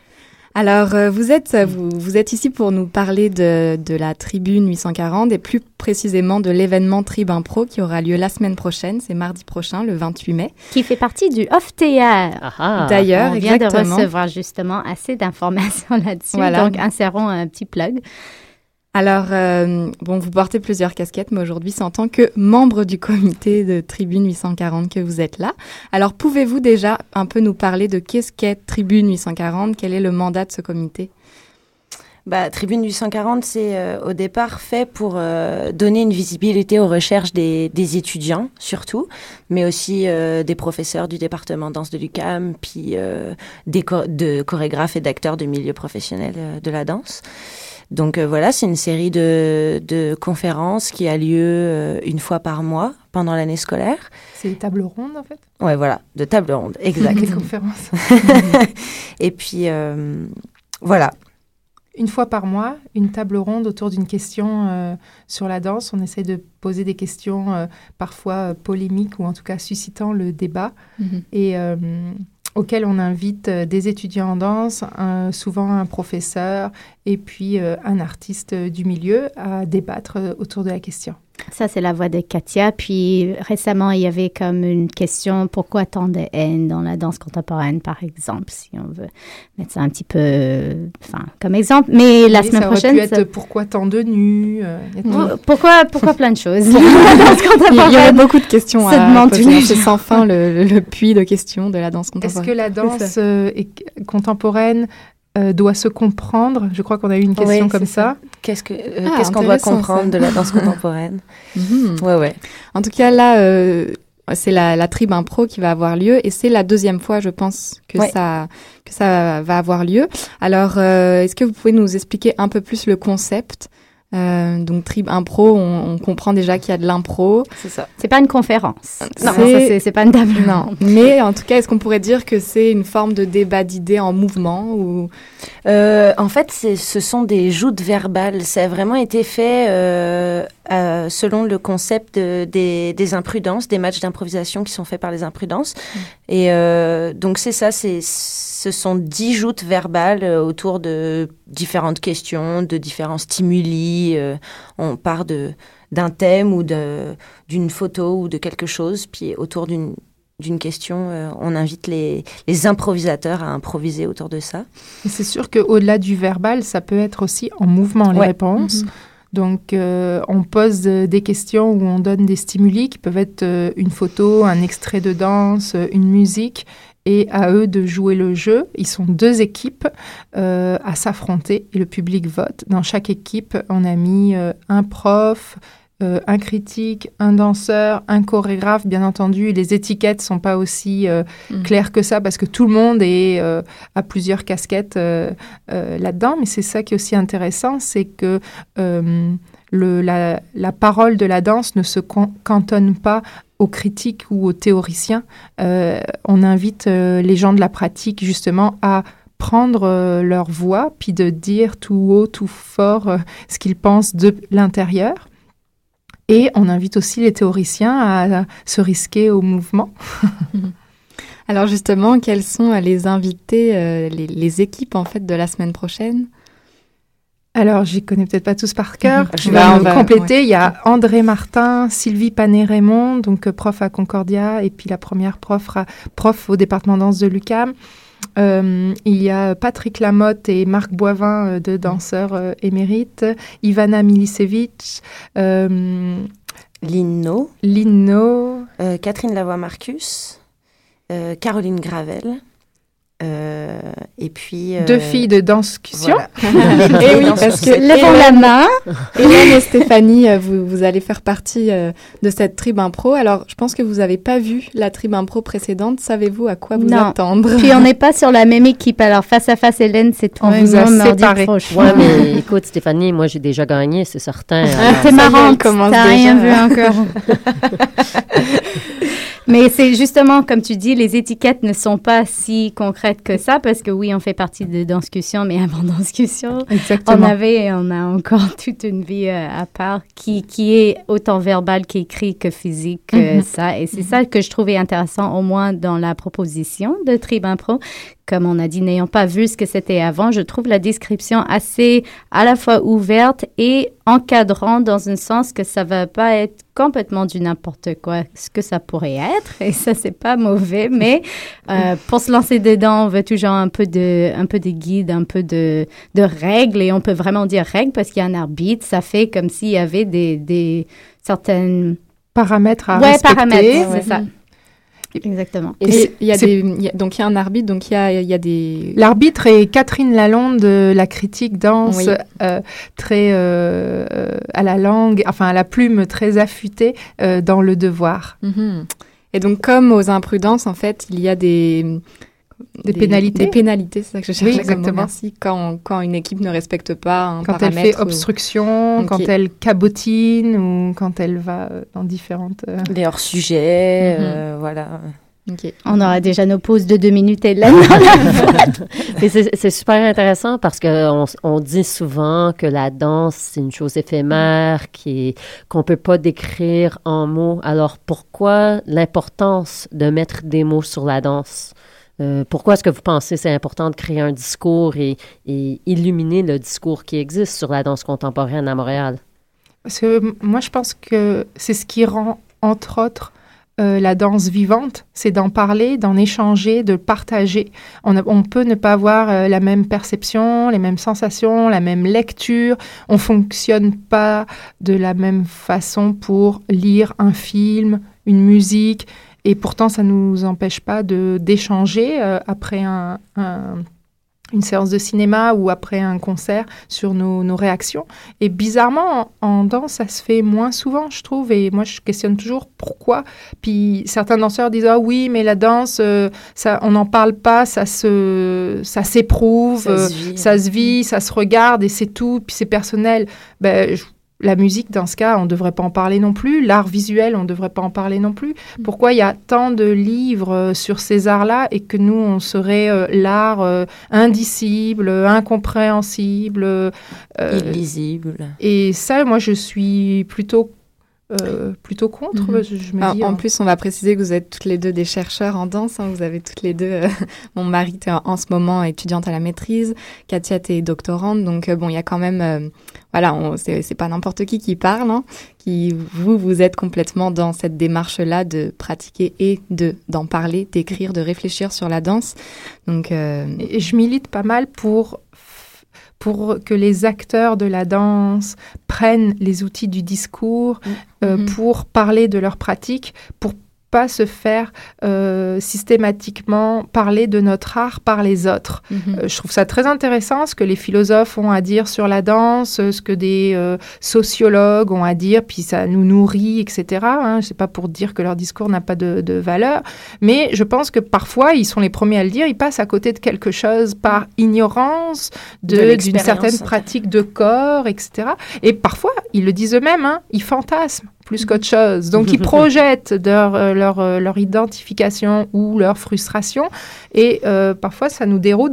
Alors, euh, vous êtes, euh, vous, vous êtes ici pour nous parler de, de la Tribune 840 et plus précisément de l'événement Tribun Pro qui aura lieu la semaine prochaine, c'est mardi prochain, le 28 mai. Qui fait partie du Off. Ah ah. D'ailleurs, On vient exactement. de recevoir justement assez d'informations *laughs* là-dessus. Voilà. Donc, insérons un petit plug. Alors, euh, vous portez plusieurs casquettes, mais aujourd'hui, c'est en tant que membre du comité de Tribune 840 que vous êtes là. Alors, pouvez-vous déjà un peu nous parler de qu'est-ce qu'est Tribune 840 Quel est le mandat de ce comité? Bah, Tribune 840, c'est euh, au départ fait pour euh, donner une visibilité aux recherches des, étudiants, surtout, mais aussi des professeurs du département danse de l'UCAM, puis des de chorégraphes et d'acteurs de milieux professionnels euh, de la danse. Donc euh, voilà, c'est une série de, de conférences qui a lieu euh, une fois par mois pendant l'année scolaire. C'est les tables rondes en fait? Ouais, voilà, de table ronde, exact. *laughs* Les conférences. *laughs* et puis euh, voilà, Une fois par mois, une table ronde autour d'une question euh, sur la danse. On essaie de poser des questions euh, parfois polémiques ou en tout cas suscitant le débat et auxquelles on invite euh, des étudiants en danse, souvent un professeur et puis euh, un artiste euh, du milieu à débattre autour de la question. Ça, c'est la voix de Katia. Puis récemment, il y avait comme une question pourquoi tant de haine dans la danse contemporaine, par exemple, si on veut mettre ça un petit peu enfin, comme exemple. Mais la Oui, semaine ça aurait prochaine. pu être ça- pourquoi tant de nus euh, Pourquoi, pourquoi plein de choses? *laughs* La danse Il y aurait beaucoup de questions Ça à demande poser. C'est sans fin le, le puits de questions de la danse Est-ce contemporaine. que la danse euh, est- contemporaine euh, doit se comprendre? Je crois qu'on a eu une question Oui, comme ça. Qu'est-ce que euh, Ah, qu'est-ce qu'on doit comprendre ça. de la danse *laughs* contemporaine Mhm. Ouais, ouais. En tout cas, là, euh, c'est la, la Tribe Impro qui va avoir lieu et c'est la deuxième fois, je pense, que, Ouais. ça, que ça va avoir lieu. Alors, euh, est-ce que vous pouvez nous expliquer un peu plus le concept? Euh, donc, Tribe Impro, on, on comprend déjà qu'il y a de l'impro. C'est ça. C'est pas une conférence. Non, C'est- ça, c'est- c'est pas une table *laughs* Non, mais en tout cas, est-ce qu'on pourrait dire que c'est une forme de débat d'idées en mouvement ou? Euh, en fait, c'est- ce sont des joutes verbales. Ça a vraiment été fait euh, euh, selon le concept de- des, des imprudences, des matchs d'improvisation qui sont faits par les imprudences. Et euh, donc, c'est ça, c'est, ce sont dix joutes verbales euh, autour de différentes questions, de différents stimuli. Euh, on part de, d'un thème ou de, d'une photo ou de quelque chose, puis autour d'une d'une question, euh, on invite les, les improvisateurs à improviser autour de ça. C'est sûr qu'au-delà du verbal, ça peut être aussi en mouvement, les Ouais. réponses. Donc, euh, on pose des questions où on donne des stimuli qui peuvent être euh, une photo, un extrait de danse, une musique, et à eux de jouer le jeu. Ils sont deux équipes euh, à s'affronter et le public vote. Dans chaque équipe, on a mis euh, un prof, euh, un critique, un danseur, un chorégraphe, bien entendu. Les étiquettes sont pas aussi euh, Mhm. claires que ça parce que tout le monde est euh, a plusieurs casquettes là-dedans. Mais c'est ça qui est aussi intéressant, c'est que le, la, la parole de la danse ne se cantonne pas aux critiques ou aux théoriciens. Euh, on invite euh, les gens de la pratique justement à prendre euh, leur voix, puis de dire tout haut, tout fort ce qu'ils pensent de l'intérieur. Et on invite aussi les théoriciens à se risquer au mouvement. *laughs* Alors justement, quels sont les invités, les équipes en fait de la semaine prochaine? Alors, j'y connais peut-être pas tous par cœur. Mhm. Je Bah, vais me va- compléter. ouais. Il y a André Martin, Sylvie Panet-Raymond, donc euh, prof à Concordia, et puis la première prof, à- prof au département danse de l'UCAM. Euh, il y a Patrick Lamotte et Marc Boivin, euh, deux danseurs euh, émérites. Ivana Milicevic, Lino, Lino, Catherine Lavoie-Marcus, Caroline Gravel, euh, et puis... euh, deux filles de danscussion. voilà. *laughs* Eh oui, parce ce que. Levons la main. *laughs* Hélène et Stéphanie, euh, vous, vous allez faire partie euh, de cette tribe impro. Alors, je pense que vous n'avez pas vu la tribe impro précédente. Savez-vous à quoi vous Non. attendre? Puis on n'est pas sur la même équipe. Alors face à face, Hélène, c'est On toi vous a prochain. Ouais, mais *laughs* écoute, Stéphanie, moi, j'ai déjà gagné, c'est certain. alors- T'es Ça y est, marrante, elle commence t'as rien vu encore. Mais c'est justement, comme tu dis, les étiquettes ne sont pas si concrètes que ça, parce que oui, on fait partie de Danscussion, mais avant Danscussion, on avait, on a encore *laughs* toute une vie euh, à part qui, qui est autant verbale qu'écrit que physique, euh, Mhm. ça. Et c'est ça que je trouvais intéressant, au moins dans la proposition de Tribe Impro. Comme on a dit, n'ayant pas vu ce que c'était avant, je trouve la description assez à la fois ouverte et encadrant dans un sens que ça va pas être complètement du n'importe quoi, ce que ça pourrait être. Et ça, c'est pas mauvais, mais euh, pour se lancer dedans, on veut toujours un peu de, un peu de guide, un peu de, de règles. Et on peut vraiment dire règles parce qu'il y a un arbitre. Ça fait comme s'il y avait des, des certaines... Paramètres à ouais, respecter. paramètres, c'est ça. Exactement. Et il y a des, il y a- donc il y a un arbitre, donc il y a, y a des. L'arbitre est Catherine Lalonde de la critique danse, Oui. euh, très euh, euh, à la langue, enfin à la plume très affûtée euh, dans le devoir. Mhm. Et donc, comme aux imprudences, en fait, il y a des. Des pénalités. Des pénalités, c'est ça que je Oui, cherchais mot, exactement. merci. Quand, quand une équipe ne respecte pas un Quand elle paramètre. fait ou- obstruction, Ok. quand elle cabotine ou quand elle va dans différentes. euh, Les hors-sujets, Mhm. euh, voilà. On aura déjà nos pauses de deux minutes dans la Et c'est c'est super intéressant parce qu'on on dit souvent que la danse, c'est une chose éphémère qui qu'on peut pas décrire en mots. Alors, pourquoi l'importance de mettre des mots sur la danse? Euh, pourquoi est-ce que vous pensez que c'est important de créer un discours et, illuminer le discours qui existe sur la danse contemporaine à Montréal? Parce que moi, je pense que c'est ce qui rend, entre autres, euh, la danse vivante, c'est d'en parler, d'en échanger, de partager. On peut ne pas avoir euh, la même perception, les mêmes sensations, la même lecture. On fonctionne pas de la même façon pour lire un film, une musique. Et pourtant, ça nous empêche pas de d'échanger euh, après un- un- une séance de cinéma ou après un concert sur nos, nos réactions. Et bizarrement, en, en danse, ça se fait moins souvent, je trouve. Et moi, je questionne toujours pourquoi. Puis certains danseurs disent ah oui, mais la danse, euh, ça, on n'en parle pas, ça se, ça s'éprouve, Ça euh, se vit. ça se vit, ça se regarde et c'est tout. Puis c'est personnel. Ben, je- la musique, dans ce cas, on ne devrait pas en parler non plus. L'art visuel, on ne devrait pas en parler non plus. Pourquoi il y a tant de livres euh, sur ces arts-là et que nous, on serait euh, l'art euh, indicible, incompréhensible euh, Illisible. Et ça, moi, je suis plutôt, euh, plutôt contre. Mhm. Je, je me Alors, dis, en euh, plus, on va préciser que vous êtes toutes les deux des chercheurs en danse. hein. Vous avez toutes les deux. euh, *laughs* mon mari est en, ce moment étudiante à la maîtrise. Katia, t'es doctorante. Donc, euh, bon, il y a quand même. euh, voilà, c'est pas n'importe qui qui parle. hein, qui, vous, vous êtes complètement dans cette démarche-là de pratiquer et de d'en parler, d'écrire, de réfléchir sur la danse. Donc, euh, Et je milite pas mal pour, pour que les acteurs de la danse prennent les outils du discours euh, Mhm. pour parler de leur pratique, pour pas se faire euh, systématiquement parler de notre art par les autres. mhm. Euh, je trouve ça très intéressant ce que les philosophes ont à dire sur la danse, euh, ce que des euh, sociologues ont à dire, puis ça nous nourrit, etc. Hein. C'est pas pour dire que leur discours n'a pas de, de valeur, mais je pense que parfois ils sont les premiers à le dire. Ils passent à côté de quelque chose par ignorance De d'une certaine pratique de corps, etc. Et parfois ils le disent eux-mêmes, hein, ils fantasment plus qu'autre chose. Donc ils *laughs* projettent leur, euh, leur, euh, leur identification ou leur frustration. Et euh, parfois ça nous déroute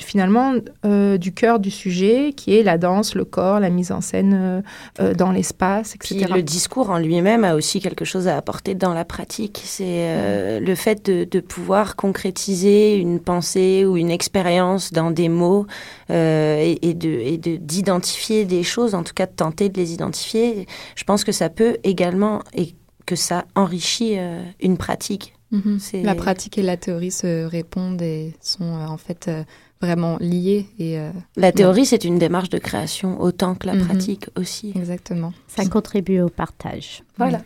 finalement euh, du cœur du sujet, qui est la danse, le corps, la mise en scène euh, euh, dans l'espace, Puis etc. le discours en lui-même a aussi quelque chose à apporter dans la pratique. C'est euh, le fait de, de pouvoir concrétiser une pensée ou une expérience dans des mots euh, et, et de et de d'identifier des choses, en tout cas de tenter de les identifier. Je pense que ça peut également et que ça enrichit euh, une pratique. Mhm. C'est- La pratique et la théorie se répondent et sont euh, en fait euh, vraiment liées. Et, euh, La théorie, c'est une démarche de création autant que la Mhm. pratique aussi. exactement. Ça contribue au partage. Voilà.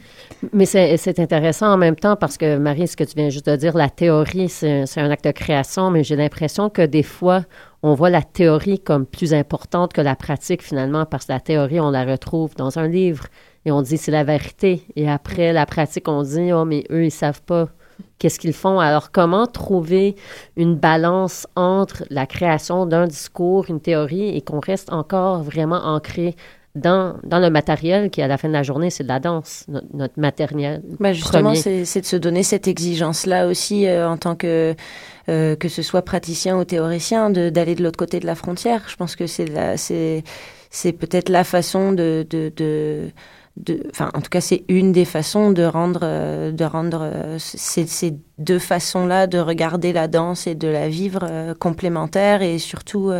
Mais c'est intéressant en même temps parce que, Marie, ce que tu viens juste de dire, la théorie, c'est c'est un acte de création, mais j'ai l'impression que des fois, on voit la théorie comme plus importante que la pratique finalement, parce que la théorie, on la retrouve dans un livre et on dit c'est la vérité. Et après, la pratique, on dit, oh, mais eux, ils savent pas qu'est-ce qu'ils font? Alors, comment trouver une balance entre la création d'un discours, une théorie, et qu'on reste encore vraiment ancré dans, dans le matériel qui, à la fin de la journée, c'est de la danse, notre, notre matériel. Bah justement, c'est de se donner cette exigence-là aussi euh, en tant que euh, que ce soit praticien ou théoricien, d'aller de l'autre côté de la frontière. Je pense que c'est peut-être la façon de de, de de- enfin, en tout cas, c'est une des façons de rendre, euh, de rendre euh, ces, ces deux façons-là de regarder la danse et de la vivre euh, complémentaires et surtout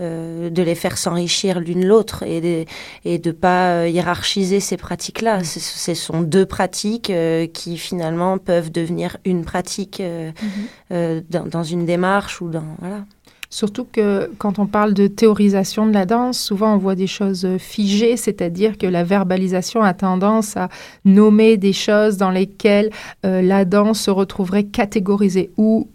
de les faire s'enrichir l'une l'autre et de, et de pas hiérarchiser ces pratiques-là. Ce sont deux pratiques qui finalement peuvent devenir une pratique euh, dans, dans une démarche ou dans voilà. Surtout que quand on parle de théorisation de la danse, souvent on voit des choses euh, figées, c'est-à-dire que la verbalisation a tendance à nommer des choses dans lesquelles euh, la danse se retrouverait catégorisée ou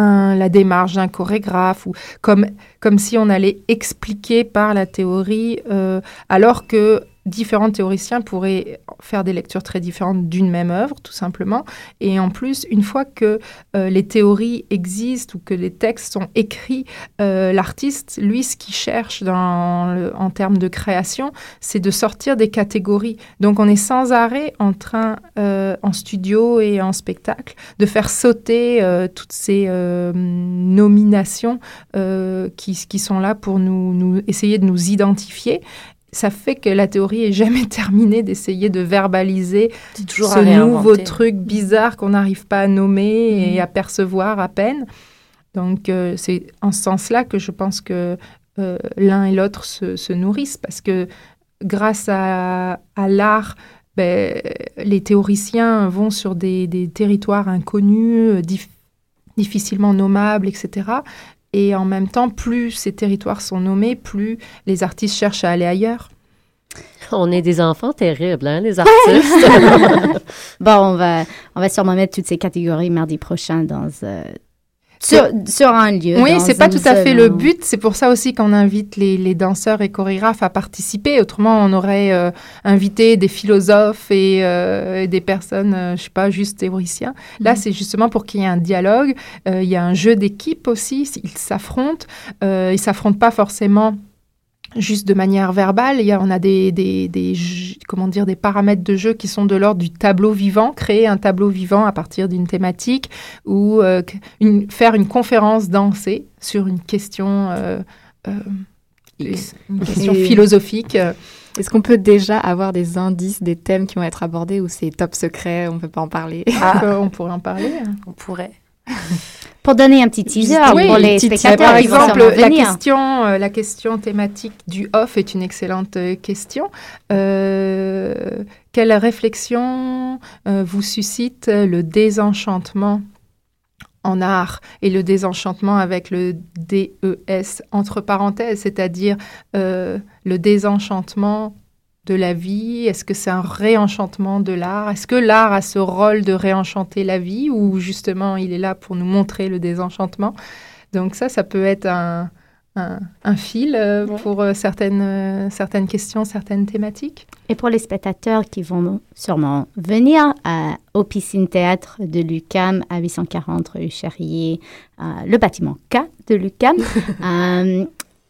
la démarche d'un chorégraphe ou comme, comme si on allait expliquer par la théorie, euh, alors que différents théoriciens pourraient faire des lectures très différentes d'une même œuvre, tout simplement. Et en plus, une fois que euh, les théories existent ou que les textes sont écrits, euh, l'artiste, lui, ce qu'il cherche en termes de création, c'est de sortir des catégories. Donc, on est sans arrêt en train, euh, en studio et en spectacle, de faire sauter toutes ces nominations qui, sont là pour nous essayer de nous identifier. Ça fait que la théorie est jamais *laughs* terminée d'essayer de verbaliser toujours ce nouveau truc bizarre qu'on n'arrive pas à nommer et à percevoir à peine. Donc, euh, c'est en ce sens-là que je pense que euh, l'un et l'autre se, se nourrissent parce que grâce à, à l'art, ben, les théoriciens vont sur des, des territoires inconnus, euh, dif- difficilement nommables, etc. Et en même temps, plus ces territoires sont nommés, plus les artistes cherchent à aller ailleurs. On est des enfants terribles, hein, les *laughs* artistes. *laughs* Bon, on va, on va sûrement mettre toutes ces catégories mardi prochain dans, euh, sur, sur un lieu. Oui, c'est pas tout à fait le but. C'est pour ça aussi qu'on invite les, les danseurs et chorégraphes à participer. Autrement, on aurait euh, invité des philosophes et, euh, et des personnes, euh, je sais pas, juste théoriciens. Là, c'est justement pour qu'il y ait un dialogue. Euh, Il y a un jeu d'équipe aussi. Ils s'affrontent. Ils s'affrontent pas forcément juste de manière verbale. Il y a, on a des, des, comment dire, des paramètres de jeu qui sont de l'ordre du tableau vivant. Créer un tableau vivant à partir d'une thématique ou euh, une- faire une conférence dansée sur une question, euh, euh, X. une question Et- philosophique. Est-ce qu'on peut déjà avoir des indices, des thèmes qui vont être abordés ou c'est top secret, on ne peut pas en parler? *laughs* Euh, on pourrait en parler. On pourrait. *laughs* Pour donner un petit teaser Oui, pour les spectateurs Par qui vont exemple, la question, euh, la question thématique du off est une excellente euh, question. Euh, quelle réflexion euh, vous suscite le désenchantement en art et le désenchantement avec le DES entre parenthèses, c'est-à-dire le désenchantement de la vie? Est-ce que c'est un réenchantement de l'art? Est-ce que l'art a ce rôle de réenchanter la vie ou justement il est là pour nous montrer le désenchantement? Donc ça, ça peut être un, un, un fil euh, Ouais. pour euh, certaines, euh, certaines questions, certaines thématiques. Et pour les spectateurs qui vont sûrement venir à, au Piscine Théâtre de l'UCAM à 840 rue Charrier, euh, le bâtiment K de l'UCAM, *laughs* euh,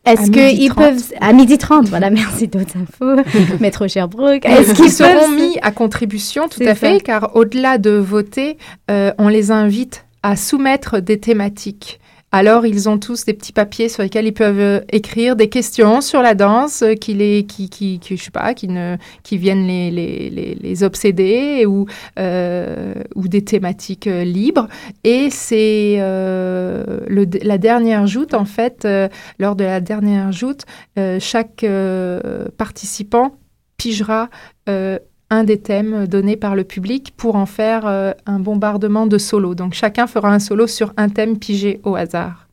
*laughs* *laughs* est-ce qu'ils 30. peuvent... À midi 30, voilà, merci d'autres infos. Métro Sherbrooke. Est-ce Qui qu'ils seront mis à contribution, tout à fait, ça. car au-delà de voter, euh, on les invite à soumettre des thématiques Alors, ils ont tous des petits papiers sur lesquels ils peuvent euh, écrire des questions sur la danse euh, qui, les, qui, qui, qui, je sais pas, qui, ne, qui viennent les, les, les, les obséder ou, euh, ou des thématiques libres. Et c'est la dernière joute, en fait, lors de la dernière joute, chaque participant pigera un des thèmes donnés par le public pour en faire euh, un bombardement de solos. Donc chacun fera un solo sur un thème pigé au hasard.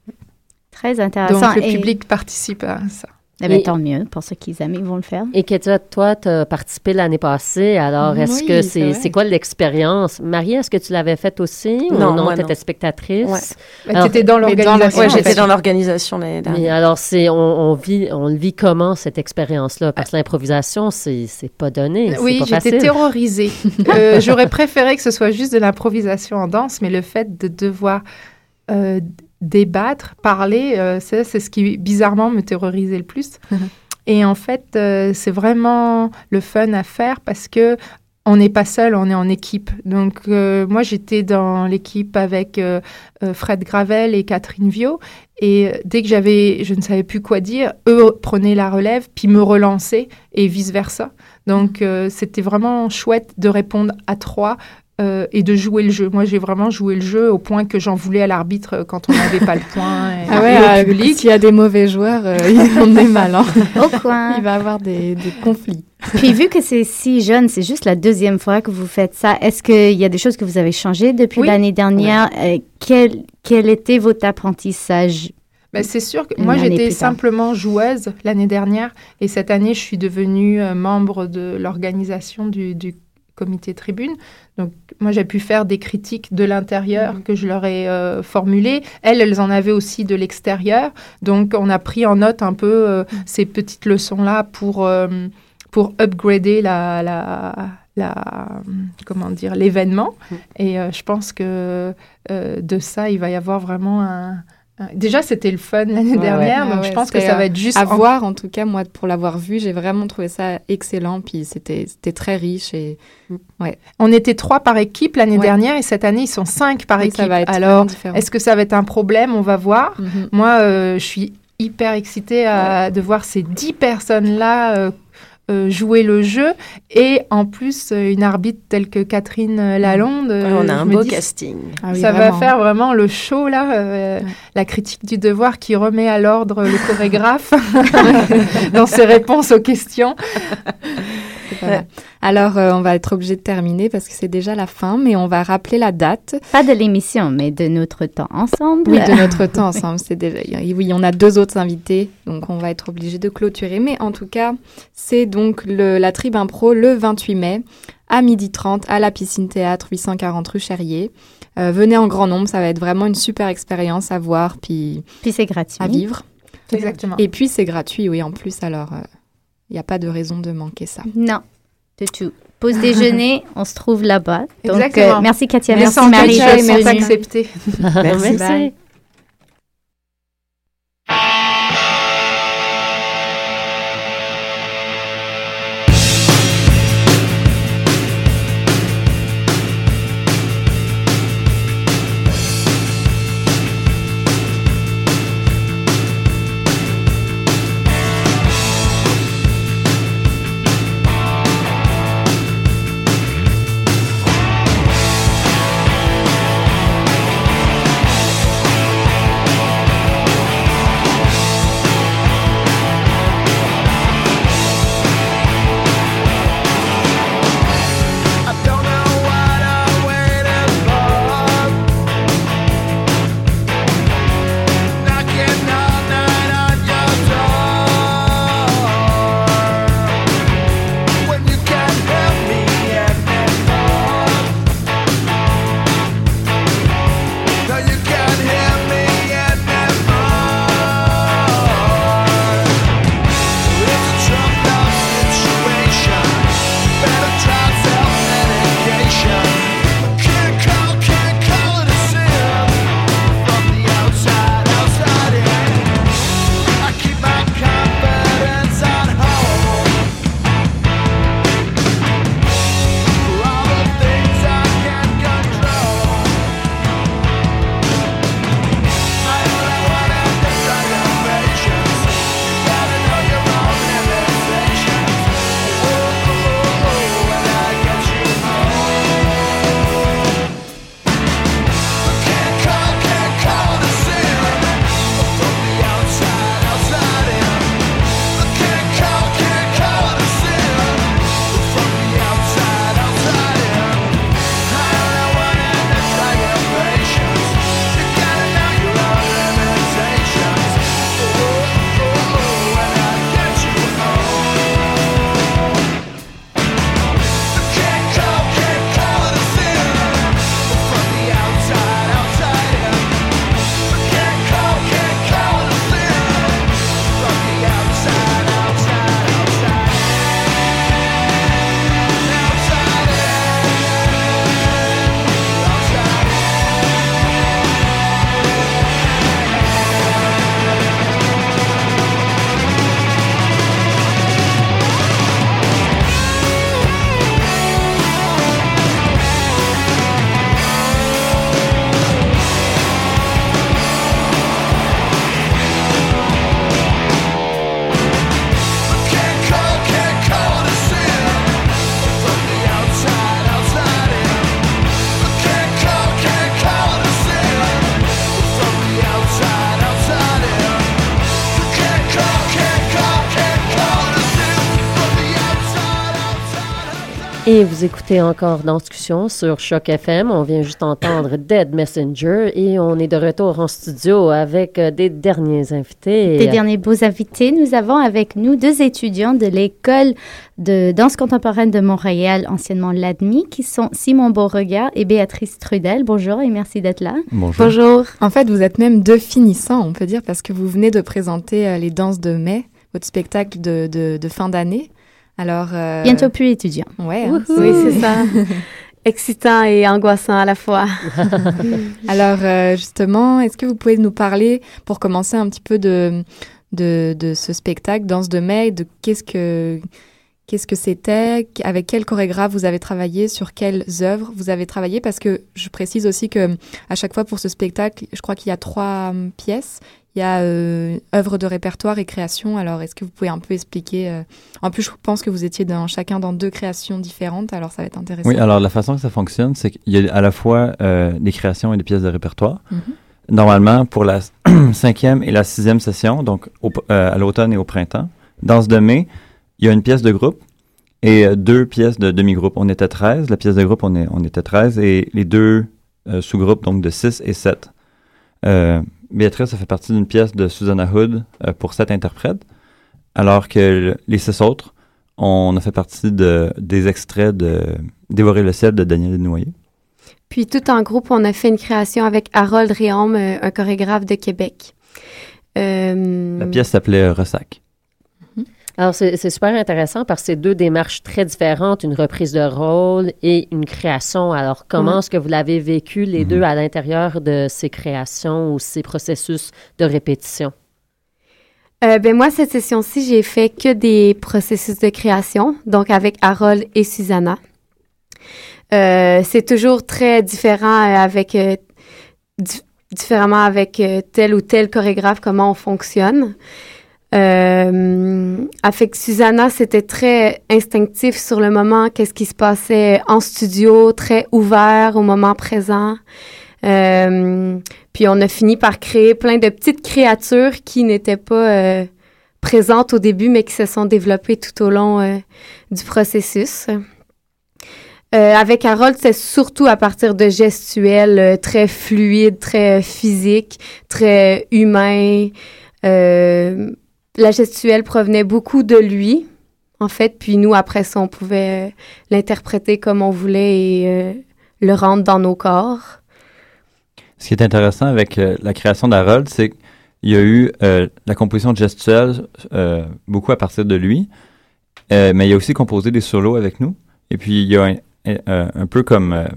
Très intéressant. Donc le Et- public participe à ça. Eh ben, Et- tant mieux pour ceux qui aiment, ils vont le faire. Et Ketia, toi, tu as participé l'année passée. Alors, est-ce Oui, que c'est c'est quoi l'expérience? Marie, est-ce que tu l'avais faite aussi? ou Non, non, moi, tu non. étais spectatrice? Ouais. Alors, T'étais dans l'organisation. En j'étais dans l'organisation l'année Mais dernière. alors, c'est on, on vit, on le vit comment, cette expérience-là? Parce que l'improvisation, c'est c'est pas donné. Oui, j'étais terrorisée. *laughs* Euh, J'aurais préféré que ce soit juste de l'improvisation en danse, mais le fait de devoir euh, débattre, parler, euh, ça, c'est ce qui bizarrement me terrorisait le plus. *laughs* Et en fait, euh, c'est vraiment le fun à faire parce que on n'est pas seul, on est en équipe. Donc euh, moi, j'étais dans l'équipe avec euh, Fred Gravel et Catherine Viau. Et dès que j'avais, je ne savais plus quoi dire, eux prenaient la relève, puis me relançaient et vice versa. Donc euh, c'était vraiment chouette de répondre à trois euh, et de jouer le jeu. Moi, j'ai vraiment joué le jeu au point que j'en voulais à l'arbitre euh, quand on n'avait pas le point. *laughs* Et, Ah ouais, euh, public. s'il y a des mauvais joueurs, euh, *laughs* il en est mal. hein. *laughs* Au coin. Il va avoir des, des conflits. Puis vu que c'est si jeune, c'est juste la deuxième fois que vous faites ça. Est-ce qu'il y a des choses que vous avez changées depuis Oui. l'année dernière? Euh, quel, quel était votre apprentissage? Ben, c'est sûr que moi, j'étais simplement joueuse l'année dernière et cette année, je suis devenue euh, membre de l'organisation du, du comité tribune. Donc, moi, j'ai pu faire des critiques de l'intérieur que je leur ai euh, formulées. Elles, elles en avaient aussi de l'extérieur. Donc, on a pris en note un peu euh, ces petites leçons-là pour, euh, pour upgrader la... la la, comment dire, l'événement. Et euh, je pense que de ça, il va y avoir vraiment un- Déjà, c'était le fun l'année Ouais, dernière, ouais. donc Ouais, je ouais, pense que ça euh, va être juste À en- voir, en tout cas, moi, pour l'avoir vu, j'ai vraiment trouvé ça excellent. Puis c'était c'était très riche. Et On était trois par équipe l'année Ouais. dernière et cette année, ils sont cinq par oui, équipe. ça va être Alors, est-ce que ça va être un problème? On va voir. Mhm. Moi, euh, je suis hyper excitée à- de voir ces dix personnes-là euh, euh, jouer le jeu et en plus euh, une arbitre telle que Catherine euh, Lalonde. Ouais, euh, on a un beau dis, casting. Ah oui, ça vraiment. va faire vraiment le show là, euh, Ouais. la critique du devoir qui remet à l'ordre le chorégraphe *laughs* dans ses réponses aux questions. C'est pas mal. Alors, euh, on va être obligé de terminer parce que c'est déjà la fin, mais on va rappeler la date. Pas de l'émission, mais de notre temps ensemble. Oui, de notre temps ensemble. C'est déjà. Oui, on a deux autres invités, donc on va être obligé de clôturer. Mais en tout cas, c'est donc le, la Tribe Impro le 28 mai à 12h30 à la piscine théâtre 840 rue Cherrier. Euh, venez en grand nombre, ça va être vraiment une super expérience à voir puis Puis c'est gratuit. à vivre. Exactement. Et puis c'est gratuit, oui, en plus, alors il n'y a pas de raison de manquer ça. Non, de tout. Pause déjeuner, *laughs* on se trouve là-bas. Donc, Exactement. euh, merci Katia, Merci, merci, Marie Katia, d'être merci venue. d'accepter. *laughs* Merci. Vous écoutez encore dans discussion sur Choc FM. On vient juste entendre Dead Messenger et on est de retour en studio avec euh, des derniers invités. Des derniers beaux invités. Nous avons avec nous deux étudiants de l'école de danse contemporaine de Montréal, anciennement l'ADMI, qui sont Simon Beauregard et Béatrice Trudel. Bonjour et merci d'être là. Bonjour. Bonjour. En fait, vous êtes même deux finissants, on peut dire, parce que vous venez de présenter euh, les danses de mai, votre spectacle de, de, de fin d'année. Alors. euh, Bientôt plus étudiant. Ouais. hein, Oui, c'est ça. *laughs* Excitant et angoissant à la fois. *laughs* Alors euh, justement, est-ce que vous pouvez nous parler, pour commencer un petit peu de, de, de ce spectacle, Danse de mai, de qu'est-ce que qu'est-ce que c'était, avec quel chorégraphe vous avez travaillé, sur quelles œuvres vous avez travaillé, parce que je précise aussi que à chaque fois pour ce spectacle, je crois qu'il y a trois hum, pièces. Il y a euh, œuvres de répertoire et création. Alors, est-ce que vous pouvez un peu expliquer euh, En plus, je pense que vous étiez dans, chacun dans deux créations différentes, alors ça va être intéressant. Oui, alors la façon que ça fonctionne, c'est qu'il y a à la fois euh, des créations et des pièces de répertoire. Mhm. Normalement, pour la *clears throat* cinquième et la sixième session, donc au- euh, à l'automne et au printemps, dans ce de mai, il y a une pièce de groupe et deux pièces de demi-groupe. On était 13, la pièce de groupe, on, est, on était 13, et les deux sous-groupes, donc de 6 et 7. Euh, Béatrice, ça fait partie d'une pièce de Susanna Hood euh, pour sept interprètes, alors que le- les six autres, on a fait partie de, des extraits de Dévorer le ciel de Daniel Desnoyers. Puis tout en groupe, on a fait une création avec Harold Réaume, euh, un chorégraphe de Québec. Euh, La pièce s'appelait Ressac. Alors, c'est super intéressant parce que c'est deux démarches très différentes, une reprise de rôle et une création. Alors, comment Mhm. est-ce que vous l'avez vécu les Mhm. deux à l'intérieur de ces créations ou ces processus de répétition? Euh, ben moi, cette session-ci, j'ai fait que des processus de création, donc avec Harold et Susanna. Euh, c'est toujours très différent euh, avec euh, di- différemment avec tel ou tel chorégraphe comment on fonctionne. Euh, avec Susanna, c'était très instinctif sur le moment, qu'est-ce qui se passait en studio, très ouvert au moment présent. Euh, puis on a fini par créer plein de petites créatures qui n'étaient pas euh, présentes au début, mais qui se sont développées tout au long euh, du processus. Euh, avec Harold, c'est surtout à partir de gestuels très fluides, très physiques, très humains. Euh, la gestuelle provenait beaucoup de lui, en fait, puis nous, après ça, on pouvait euh, l'interpréter comme on voulait et euh, le rendre dans nos corps. Ce qui est intéressant avec euh, la création d'Harold, c'est qu'il y a eu la composition gestuelle beaucoup à partir de lui, mais il a aussi composé des solos avec nous. Et puis, il y a un, un- peu comme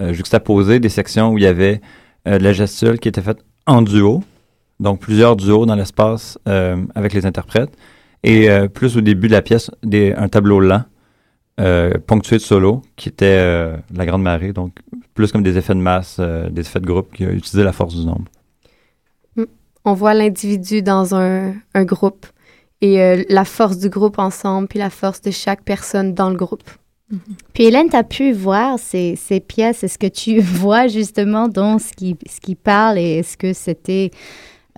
juxtaposé des sections où il y avait de la gestuelle qui était faite en duo, donc plusieurs duos dans l'espace euh, avec les interprètes, et euh, plus au début de la pièce, des, un tableau lent. euh, ponctué de solos, qui était euh, la grande marée, donc plus comme des effets de masse, euh, des effets de groupe qui a utilisé la force du nombre. On voit l'individu dans un, un groupe et euh, la force du groupe ensemble, puis la force de chaque personne dans le groupe. Puis Hélène, tu as pu voir ces, ces pièces. Est-ce que tu *laughs* vois justement dans ce qui, ce qui parle et est-ce que c'était...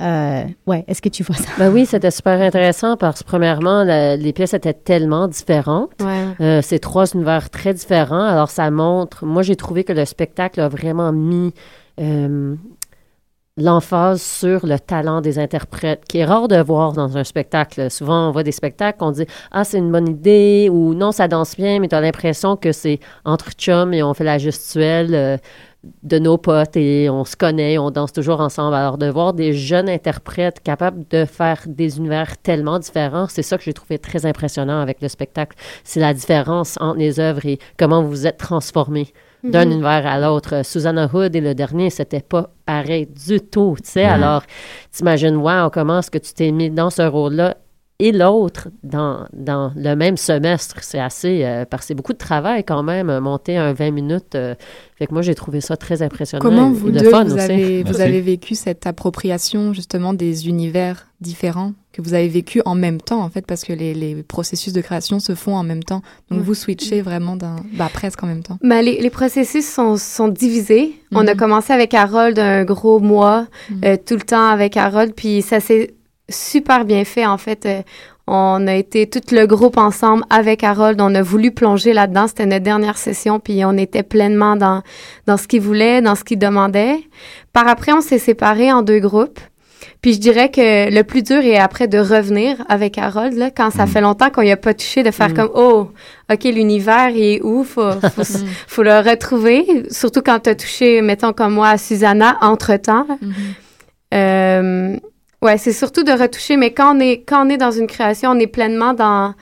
euh, ouais, est-ce que tu vois ça? Ben oui, c'était super intéressant parce que, premièrement, la- les pièces étaient tellement différentes. Ouais. Euh, c'est trois univers très différents. Alors, ça montre. Moi, j'ai trouvé que le spectacle a vraiment mis euh, l'emphase sur le talent des interprètes, qui est rare de voir dans un spectacle. Souvent, on voit des spectacles, on dit Ah, c'est une bonne idée ou non, ça danse bien, mais tu as l'impression que c'est entre chums et on fait la gestuelle. euh, de nos potes et on se connaît, on danse toujours ensemble. Alors, de voir des jeunes interprètes capables de faire des univers tellement différents, c'est ça que j'ai trouvé très impressionnant avec le spectacle. C'est la différence entre les œuvres et comment vous vous êtes transformés d'un Mhm. univers à l'autre. Susanna Hood et le dernier, c'était pas pareil du tout, tu sais. Mhm. Alors, t'imagines, wow, comment est-ce que tu t'es mis dans ce rôle-là et l'autre dans, dans le même semestre. C'est assez... euh, parce que c'est beaucoup de travail quand même, euh, monter un 20 minutes. euh, fait que moi, j'ai trouvé ça très impressionnant. Comment vous deux, fun vous avez, vous avez vécu cette appropriation justement des univers différents que vous avez vécu en même temps en fait parce que les, les processus de création se font en même temps. Donc vous switchez vraiment d'un, bah presque en même temps. Ben, les, les processus sont, sont divisés. On a Mhm. commencé avec Harold un gros mois, Mhm. euh, tout le temps avec Harold, puis ça s'est super bien fait, en fait. Euh, On a été tout le groupe ensemble avec Harold. On a voulu plonger là-dedans. C'était notre dernière session, puis on était pleinement dans, dans ce qu'il voulait, dans ce qu'il demandait. Par après, on s'est séparés en deux groupes. Puis je dirais que le plus dur est après de revenir avec Harold, là, quand ça Mm. fait longtemps qu'on n'y a pas touché, de faire Mm. comme Oh, OK, l'univers il est où? Faut, faut, *laughs* s- faut le retrouver. Surtout quand tu as touché, mettons comme moi, à Susanna entre-temps. Mhm. Euh, ouais, c'est surtout de retoucher, mais quand on est quand on est dans une création, on est pleinement dans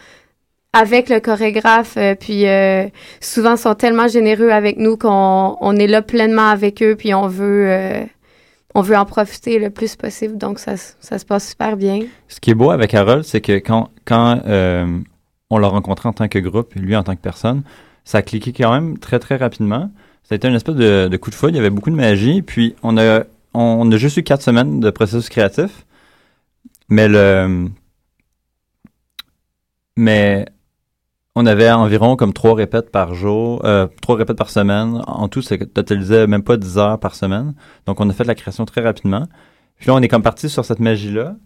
avec le chorégraphe, euh, puis euh, souvent sont tellement généreux avec nous qu'on on est là pleinement avec eux, puis on veut euh, on veut en profiter le plus possible, donc ça, ça se passe super bien. Ce qui est beau avec Harold, c'est que quand, quand euh, on l'a rencontré en tant que groupe, lui en tant que personne, ça a cliqué quand même très, très rapidement. Ça a été une espèce de, de coup de foudre. Il y avait beaucoup de magie. Puis, on a, on a juste eu quatre semaines de processus créatif. Mais le. Mais on avait environ comme trois répètes par jour, euh, trois répètes par semaine. En tout, ça totalisait même pas 10 heures par semaine. Donc, on a fait la création très rapidement. Puis là, on est comme parti sur cette magie-là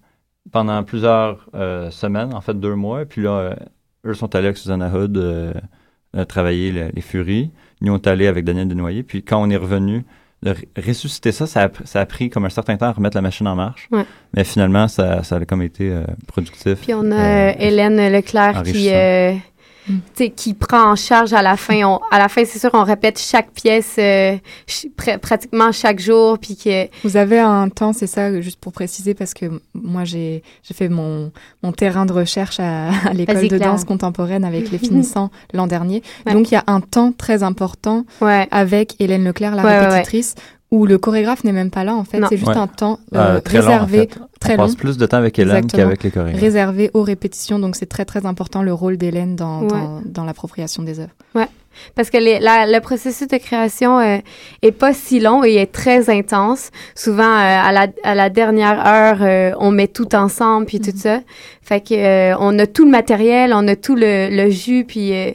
pendant plusieurs euh, semaines, en fait deux mois. Puis là, euh, eux sont allés avec Susanna Hood travailler le- les Furies. Nous, on est allés avec Daniel Desnoyers. Puis quand on est revenu, de ressusciter ça, ça a, ça a pris comme un certain temps à remettre la machine en marche. Ouais. Mais finalement, ça, ça a comme été euh, productif. Puis on a Euh, euh, Hélène Leclerc qui euh, Mm. qui prend en charge à la fin. On- à la fin, c'est sûr, on répète chaque pièce euh, ch- pr- pratiquement chaque jour, puis que Vous avez un temps, c'est ça, juste pour préciser, parce que moi, j'ai fait mon, mon terrain de recherche à, à l'école de danse contemporaine avec les finissants *laughs* l'an dernier. Ouais. Donc, il y a un temps très important ouais. avec Hélène Leclerc, la ouais. répétitrice, où le chorégraphe n'est même pas là, en fait. Non. C'est juste Ouais. un temps euh, euh, très long, en réservé, fait. très on long, passe plus de temps avec Hélène Exactement. qu'avec les chorégraphes. réservé aux répétitions. Donc, c'est très, très important le rôle d'Hélène dans, Ouais. dans, dans l'appropriation des œuvres. Parce que les- la- le processus de création euh, est pas si long et est très intense. Souvent, euh, à, la, à la dernière heure, euh, on met tout ensemble puis tout ça. Fait que euh, on a tout le matériel, on a tout le, le jus puis euh,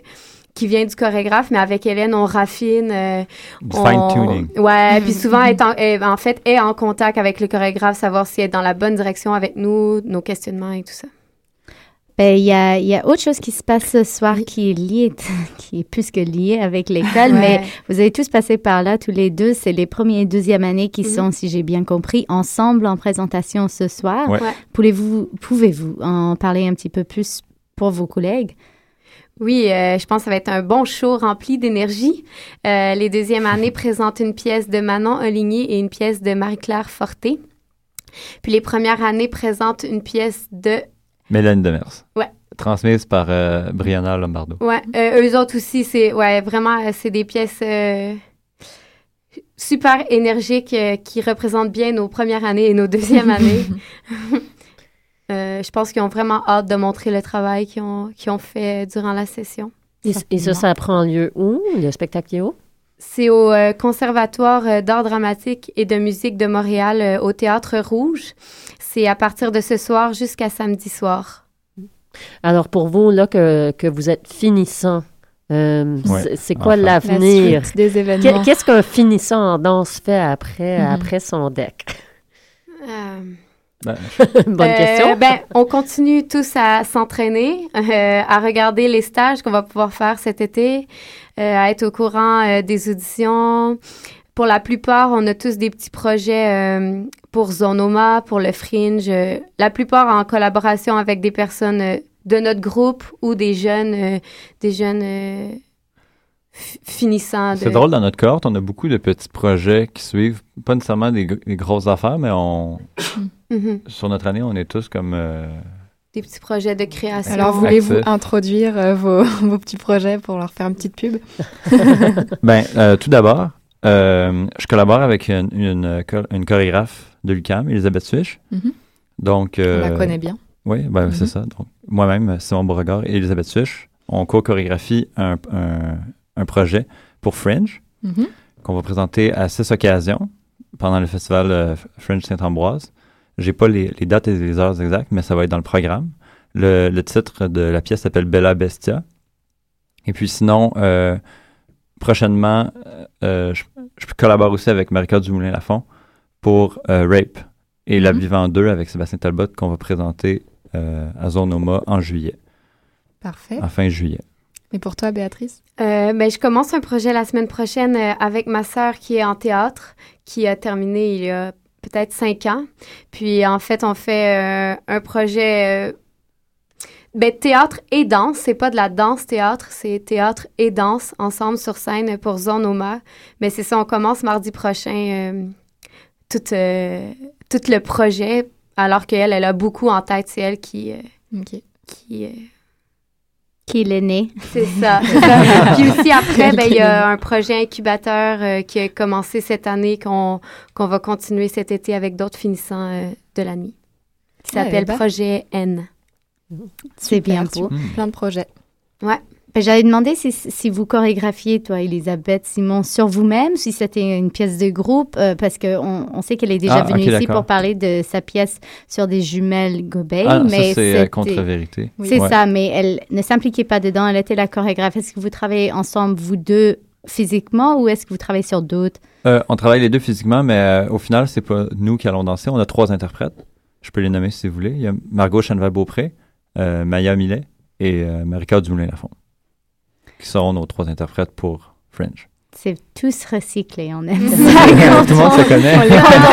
qui vient du chorégraphe, mais avec Hélène, on raffine. euh, fine-tuning. Ouais, *laughs* puis souvent, est en, est- en fait, est en contact avec le chorégraphe, savoir s'il est dans la bonne direction avec nous, nos questionnements et tout ça. Ben, il y a, il y a autre chose qui se passe ce soir qui est lié, *laughs* qui est plus que lié avec l'école, mais vous avez tous passé par là, tous les deux. C'est les premières et deuxième années qui Mhm. sont, si j'ai bien compris, ensemble en présentation ce soir. Ouais. Ouais. Pouvez-vous, pouvez-vous en parler un petit peu plus pour vos collègues? Oui, euh, je pense que ça va être un bon show rempli d'énergie. Euh, les deuxièmes années *laughs* présentent une pièce de Manon Oligny et une pièce de Marie-Claire Forté. Puis les premières années présentent une pièce de... Mélanie Demers. Ouais. Transmise par euh, Brianna Lombardo. Ouais, eux autres aussi, c'est ouais, vraiment, c'est des pièces super énergiques qui représentent bien nos premières années et nos deuxièmes *laughs* années. *laughs* Euh, je pense qu'ils ont vraiment hâte de montrer le travail qu'ils ont, qu'ils ont fait durant la session. Et, et ça, ça prend lieu où, le spectacle est où? C'est au euh, Conservatoire euh, d'art dramatique et de musique de Montréal, euh, au Théâtre Rouge. C'est à partir de ce soir jusqu'à samedi soir. Alors, pour vous, là, que, que vous êtes finissant, euh, Ouais, c'est- quoi enfin. L'avenir? des événements. Qu'est-ce qu'un finissant en danse fait après, Mhm. après son deck? Ben, *laughs* Bonne Euh, question. Ben, on continue tous à s'entraîner, euh, à regarder les stages qu'on va pouvoir faire cet été, euh, à être au courant euh, des auditions. Pour la plupart, on a tous des petits projets euh, pour Zonoma, pour le Fringe. euh, la plupart en collaboration avec des personnes euh, de notre groupe ou des jeunes, euh, des jeunes euh, fi- finissants. De... C'est drôle, dans notre cohorte, on a beaucoup de petits projets qui suivent, pas nécessairement des grosses affaires, mais on, *coughs* Mhm. sur notre année, on est tous comme... euh, Des petits projets de création. Alors, voulez-vous introduire euh, vos, *laughs* vos petits projets pour leur faire une petite pub? *laughs* Ben, euh, tout d'abord, euh, je collabore avec une, une, cho- une chorégraphe de l'UQAM, Elisabeth Suich. Mhm. Donc, On la connaît bien. Oui, ben, c'est Mhm. ça. Donc, moi-même, Simon Beauregard et Elisabeth Suich, on co-chorégraphie un, un, un projet pour Fringe Mhm. qu'on va présenter à six occasions pendant le festival euh, Fringe Saint-Ambroise. J'ai pas les, les dates et les heures exactes, mais ça va être dans le programme. Le, le titre de la pièce s'appelle Bella Bestia. Et puis sinon, euh, prochainement, euh, je, je collabore aussi avec Marika Dumoulin-Lafont pour euh, Rape et La Mhm. Vivant 2 avec Sébastien Talbot qu'on va présenter euh, à Zonoma en juillet, Parfait. en fin juillet. Et pour toi, Béatrice? Euh, ben, je commence un projet la semaine prochaine euh, avec ma sœur qui est en théâtre, qui a terminé il y a peut-être cinq ans. Puis en fait, on fait euh, un projet euh, ben, théâtre et danse. C'est pas de la danse-théâtre, c'est théâtre et danse ensemble sur scène pour Zone Oma. Mais c'est ça, on commence mardi prochain euh, tout, euh, tout le projet, alors qu'elle, elle a beaucoup en tête. C'est elle qui... Qui est l'aîné. c'est ça. *laughs* Puis aussi après, ben, il y a un projet incubateur euh, qui a commencé cette année qu'on qu'on va continuer cet été avec d'autres finissants euh, de la nuit. Qui Ouais, s'appelle ben. Projet N. C'est bien beau. Plein de projets. Ben, J'allais demander si, si vous chorégraphiez, toi, Elisabeth Simon, sur vous-même, si c'était une pièce de groupe, euh, parce qu'on on sait qu'elle est déjà Ah, venue ici pour parler de sa pièce sur des jumelles Gobeil. Ah, mais c'est euh, contre-vérité. C'est Ouais. ça, mais elle ne s'impliquait pas dedans, elle était la chorégraphe. Est-ce que vous travaillez ensemble, vous deux, physiquement, ou est-ce que vous travaillez sur d'autres? Euh, on travaille les deux physiquement, mais euh, au final, c'est pas nous qui allons danser. On a trois interprètes. Je peux les nommer si vous voulez. Il y a Margot Cheneval-Beaupré, euh, Maya Millet et euh, Marika Dumoulin-Lafont, qui seront nos trois interprètes pour Fringe. C'est tous recyclés, on aime Tout ça. le monde se connaît.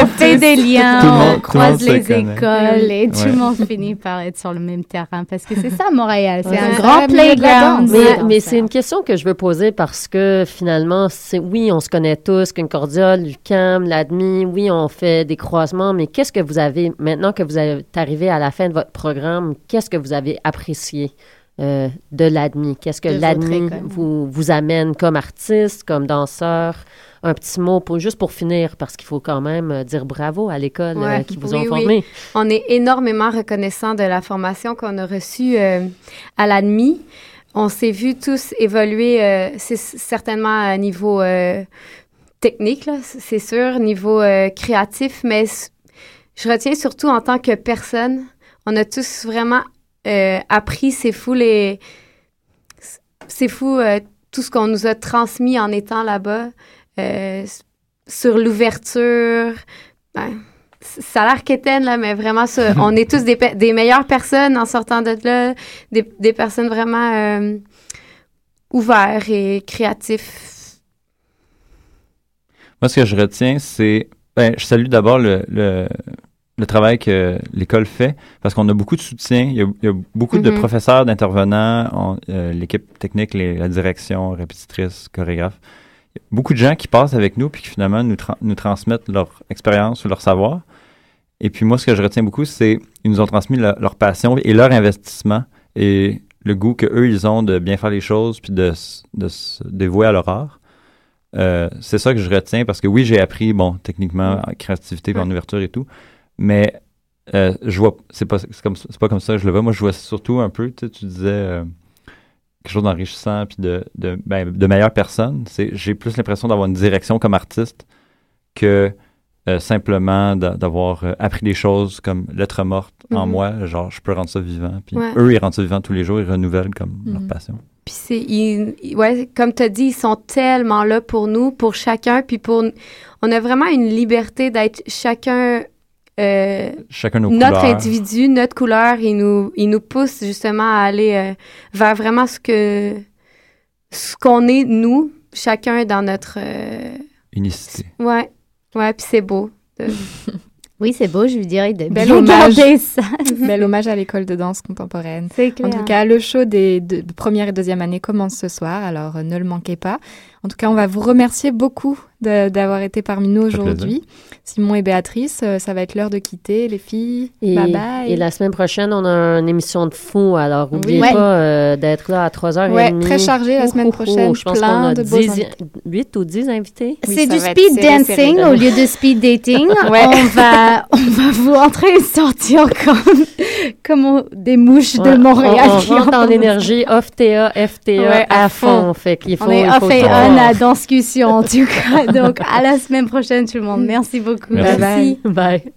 On fait des liens, Tout monde- on tout croise les connaît. écoles et tout Ouais. le monde finit par être sur le même terrain parce que c'est ça Montréal, c'est Ouais. un grand playground. Mais, mais c'est une question que je veux poser parce que finalement, c'est oui, on se connaît tous, Concordia, l'UCAM, l'ADMI, oui, on fait des croisements, mais qu'est-ce que vous avez, maintenant que vous êtes arrivé à la fin de votre programme, qu'est-ce que vous avez apprécié? Euh, de l'ADMI? Qu'est-ce que l'ADMI vous, vous amène comme artiste, comme danseur? Un petit mot pour, juste pour finir, parce qu'il faut quand même euh, dire bravo à l'école euh, qui vous oui, ont oui. formé. On est énormément reconnaissant de la formation qu'on a reçue euh, à l'ADMI. On s'est vu tous évoluer, c'est certainement à niveau technique, c'est sûr, niveau créatif, mais je retiens surtout en tant que personne, on a tous vraiment appris, c'est fou les... C'est fou euh, tout ce qu'on nous a transmis en étant là-bas, euh, sur l'ouverture, ben, ça a l'air quétaine, là, mais vraiment, ça, *laughs* on est tous des, pe- des meilleures personnes en sortant de là, des, des personnes vraiment euh, ouvertes et créatifs. Moi, ce que je retiens, c'est. Ben, je salue d'abord le, le, le travail que l'école fait parce qu'on a beaucoup de soutien. Il y a, il y a beaucoup de Mhm. professeurs, d'intervenants, euh, l'équipe technique, les- la direction, répétitrice, chorégraphe. Il y a beaucoup de gens qui passent avec nous puis qui finalement nous, tra- nous transmettent leur expérience ou leur savoir. Et puis moi, ce que je retiens beaucoup, c'est ils nous ont transmis le- leur passion et leur investissement et le goût que eux ils ont de bien faire les choses puis de, de se dévouer à leur art. Euh, c'est ça que je retiens parce que oui, j'ai appris, bon, techniquement, en créativité en ouverture et tout, mais euh, je vois, c'est pas, c'est comme, c'est pas comme ça que je le vois. Moi, je vois surtout un peu, tu sais, tu disais euh, quelque chose d'enrichissant puis de, de, ben, de meilleure personne. C'est, j'ai plus l'impression d'avoir une direction comme artiste que euh, simplement d'a- d'avoir appris des choses comme lettre morte en Mhm. moi. Genre, je peux rendre ça vivant. Puis Ouais. eux, ils rendent ça vivant tous les jours, ils renouvellent comme leur Mhm. passion. Puis c'est, ouais, comme tu as dit, ils sont tellement là pour nous, pour chacun, puis pour, on a vraiment une liberté d'être chacun euh, Chacun nos notre couleurs. individu, notre couleur, il nous, il nous pousse justement à aller euh, vers vraiment ce que ce qu'on est nous, chacun dans notre euh, Unicité. ouais, ouais, puis c'est beau. de- *laughs* Oui, c'est beau, je lui dirais de Bel hommage. ça. *laughs* Bel hommage à l'école de danse contemporaine. C'est clair. En tout cas, le show des de, de première et deuxième année commence ce soir, alors euh, ne le manquez pas. En tout cas, on va vous remercier beaucoup d'avoir été parmi nous aujourd'hui. Simon et Béatrice, euh, ça va être l'heure de quitter, les filles. Et, bye bye. et la semaine prochaine, on a une émission de fou. Alors, n'oubliez pas euh, d'être là à 3h30. Ouais, très chargé la semaine prochaine, Je pense qu'on plein a de beaux 10, invités. 8 ou 10 invités. Oui, c'est du speed serré, serré, dancing au lieu de speed dating. *laughs* Ouais. On va, on va vous entrer et sortir comme, comme on- des mouches Ouais, de Montréal. On, on qui rentre dans ont- l'énergie off-TA, FTA Ouais, à à fond. Fait qu'il faut. On est il off et on à Danscussion en tout cas. *laughs* Donc à la semaine prochaine tout le monde. Merci beaucoup. Merci. Bye bye. Bye.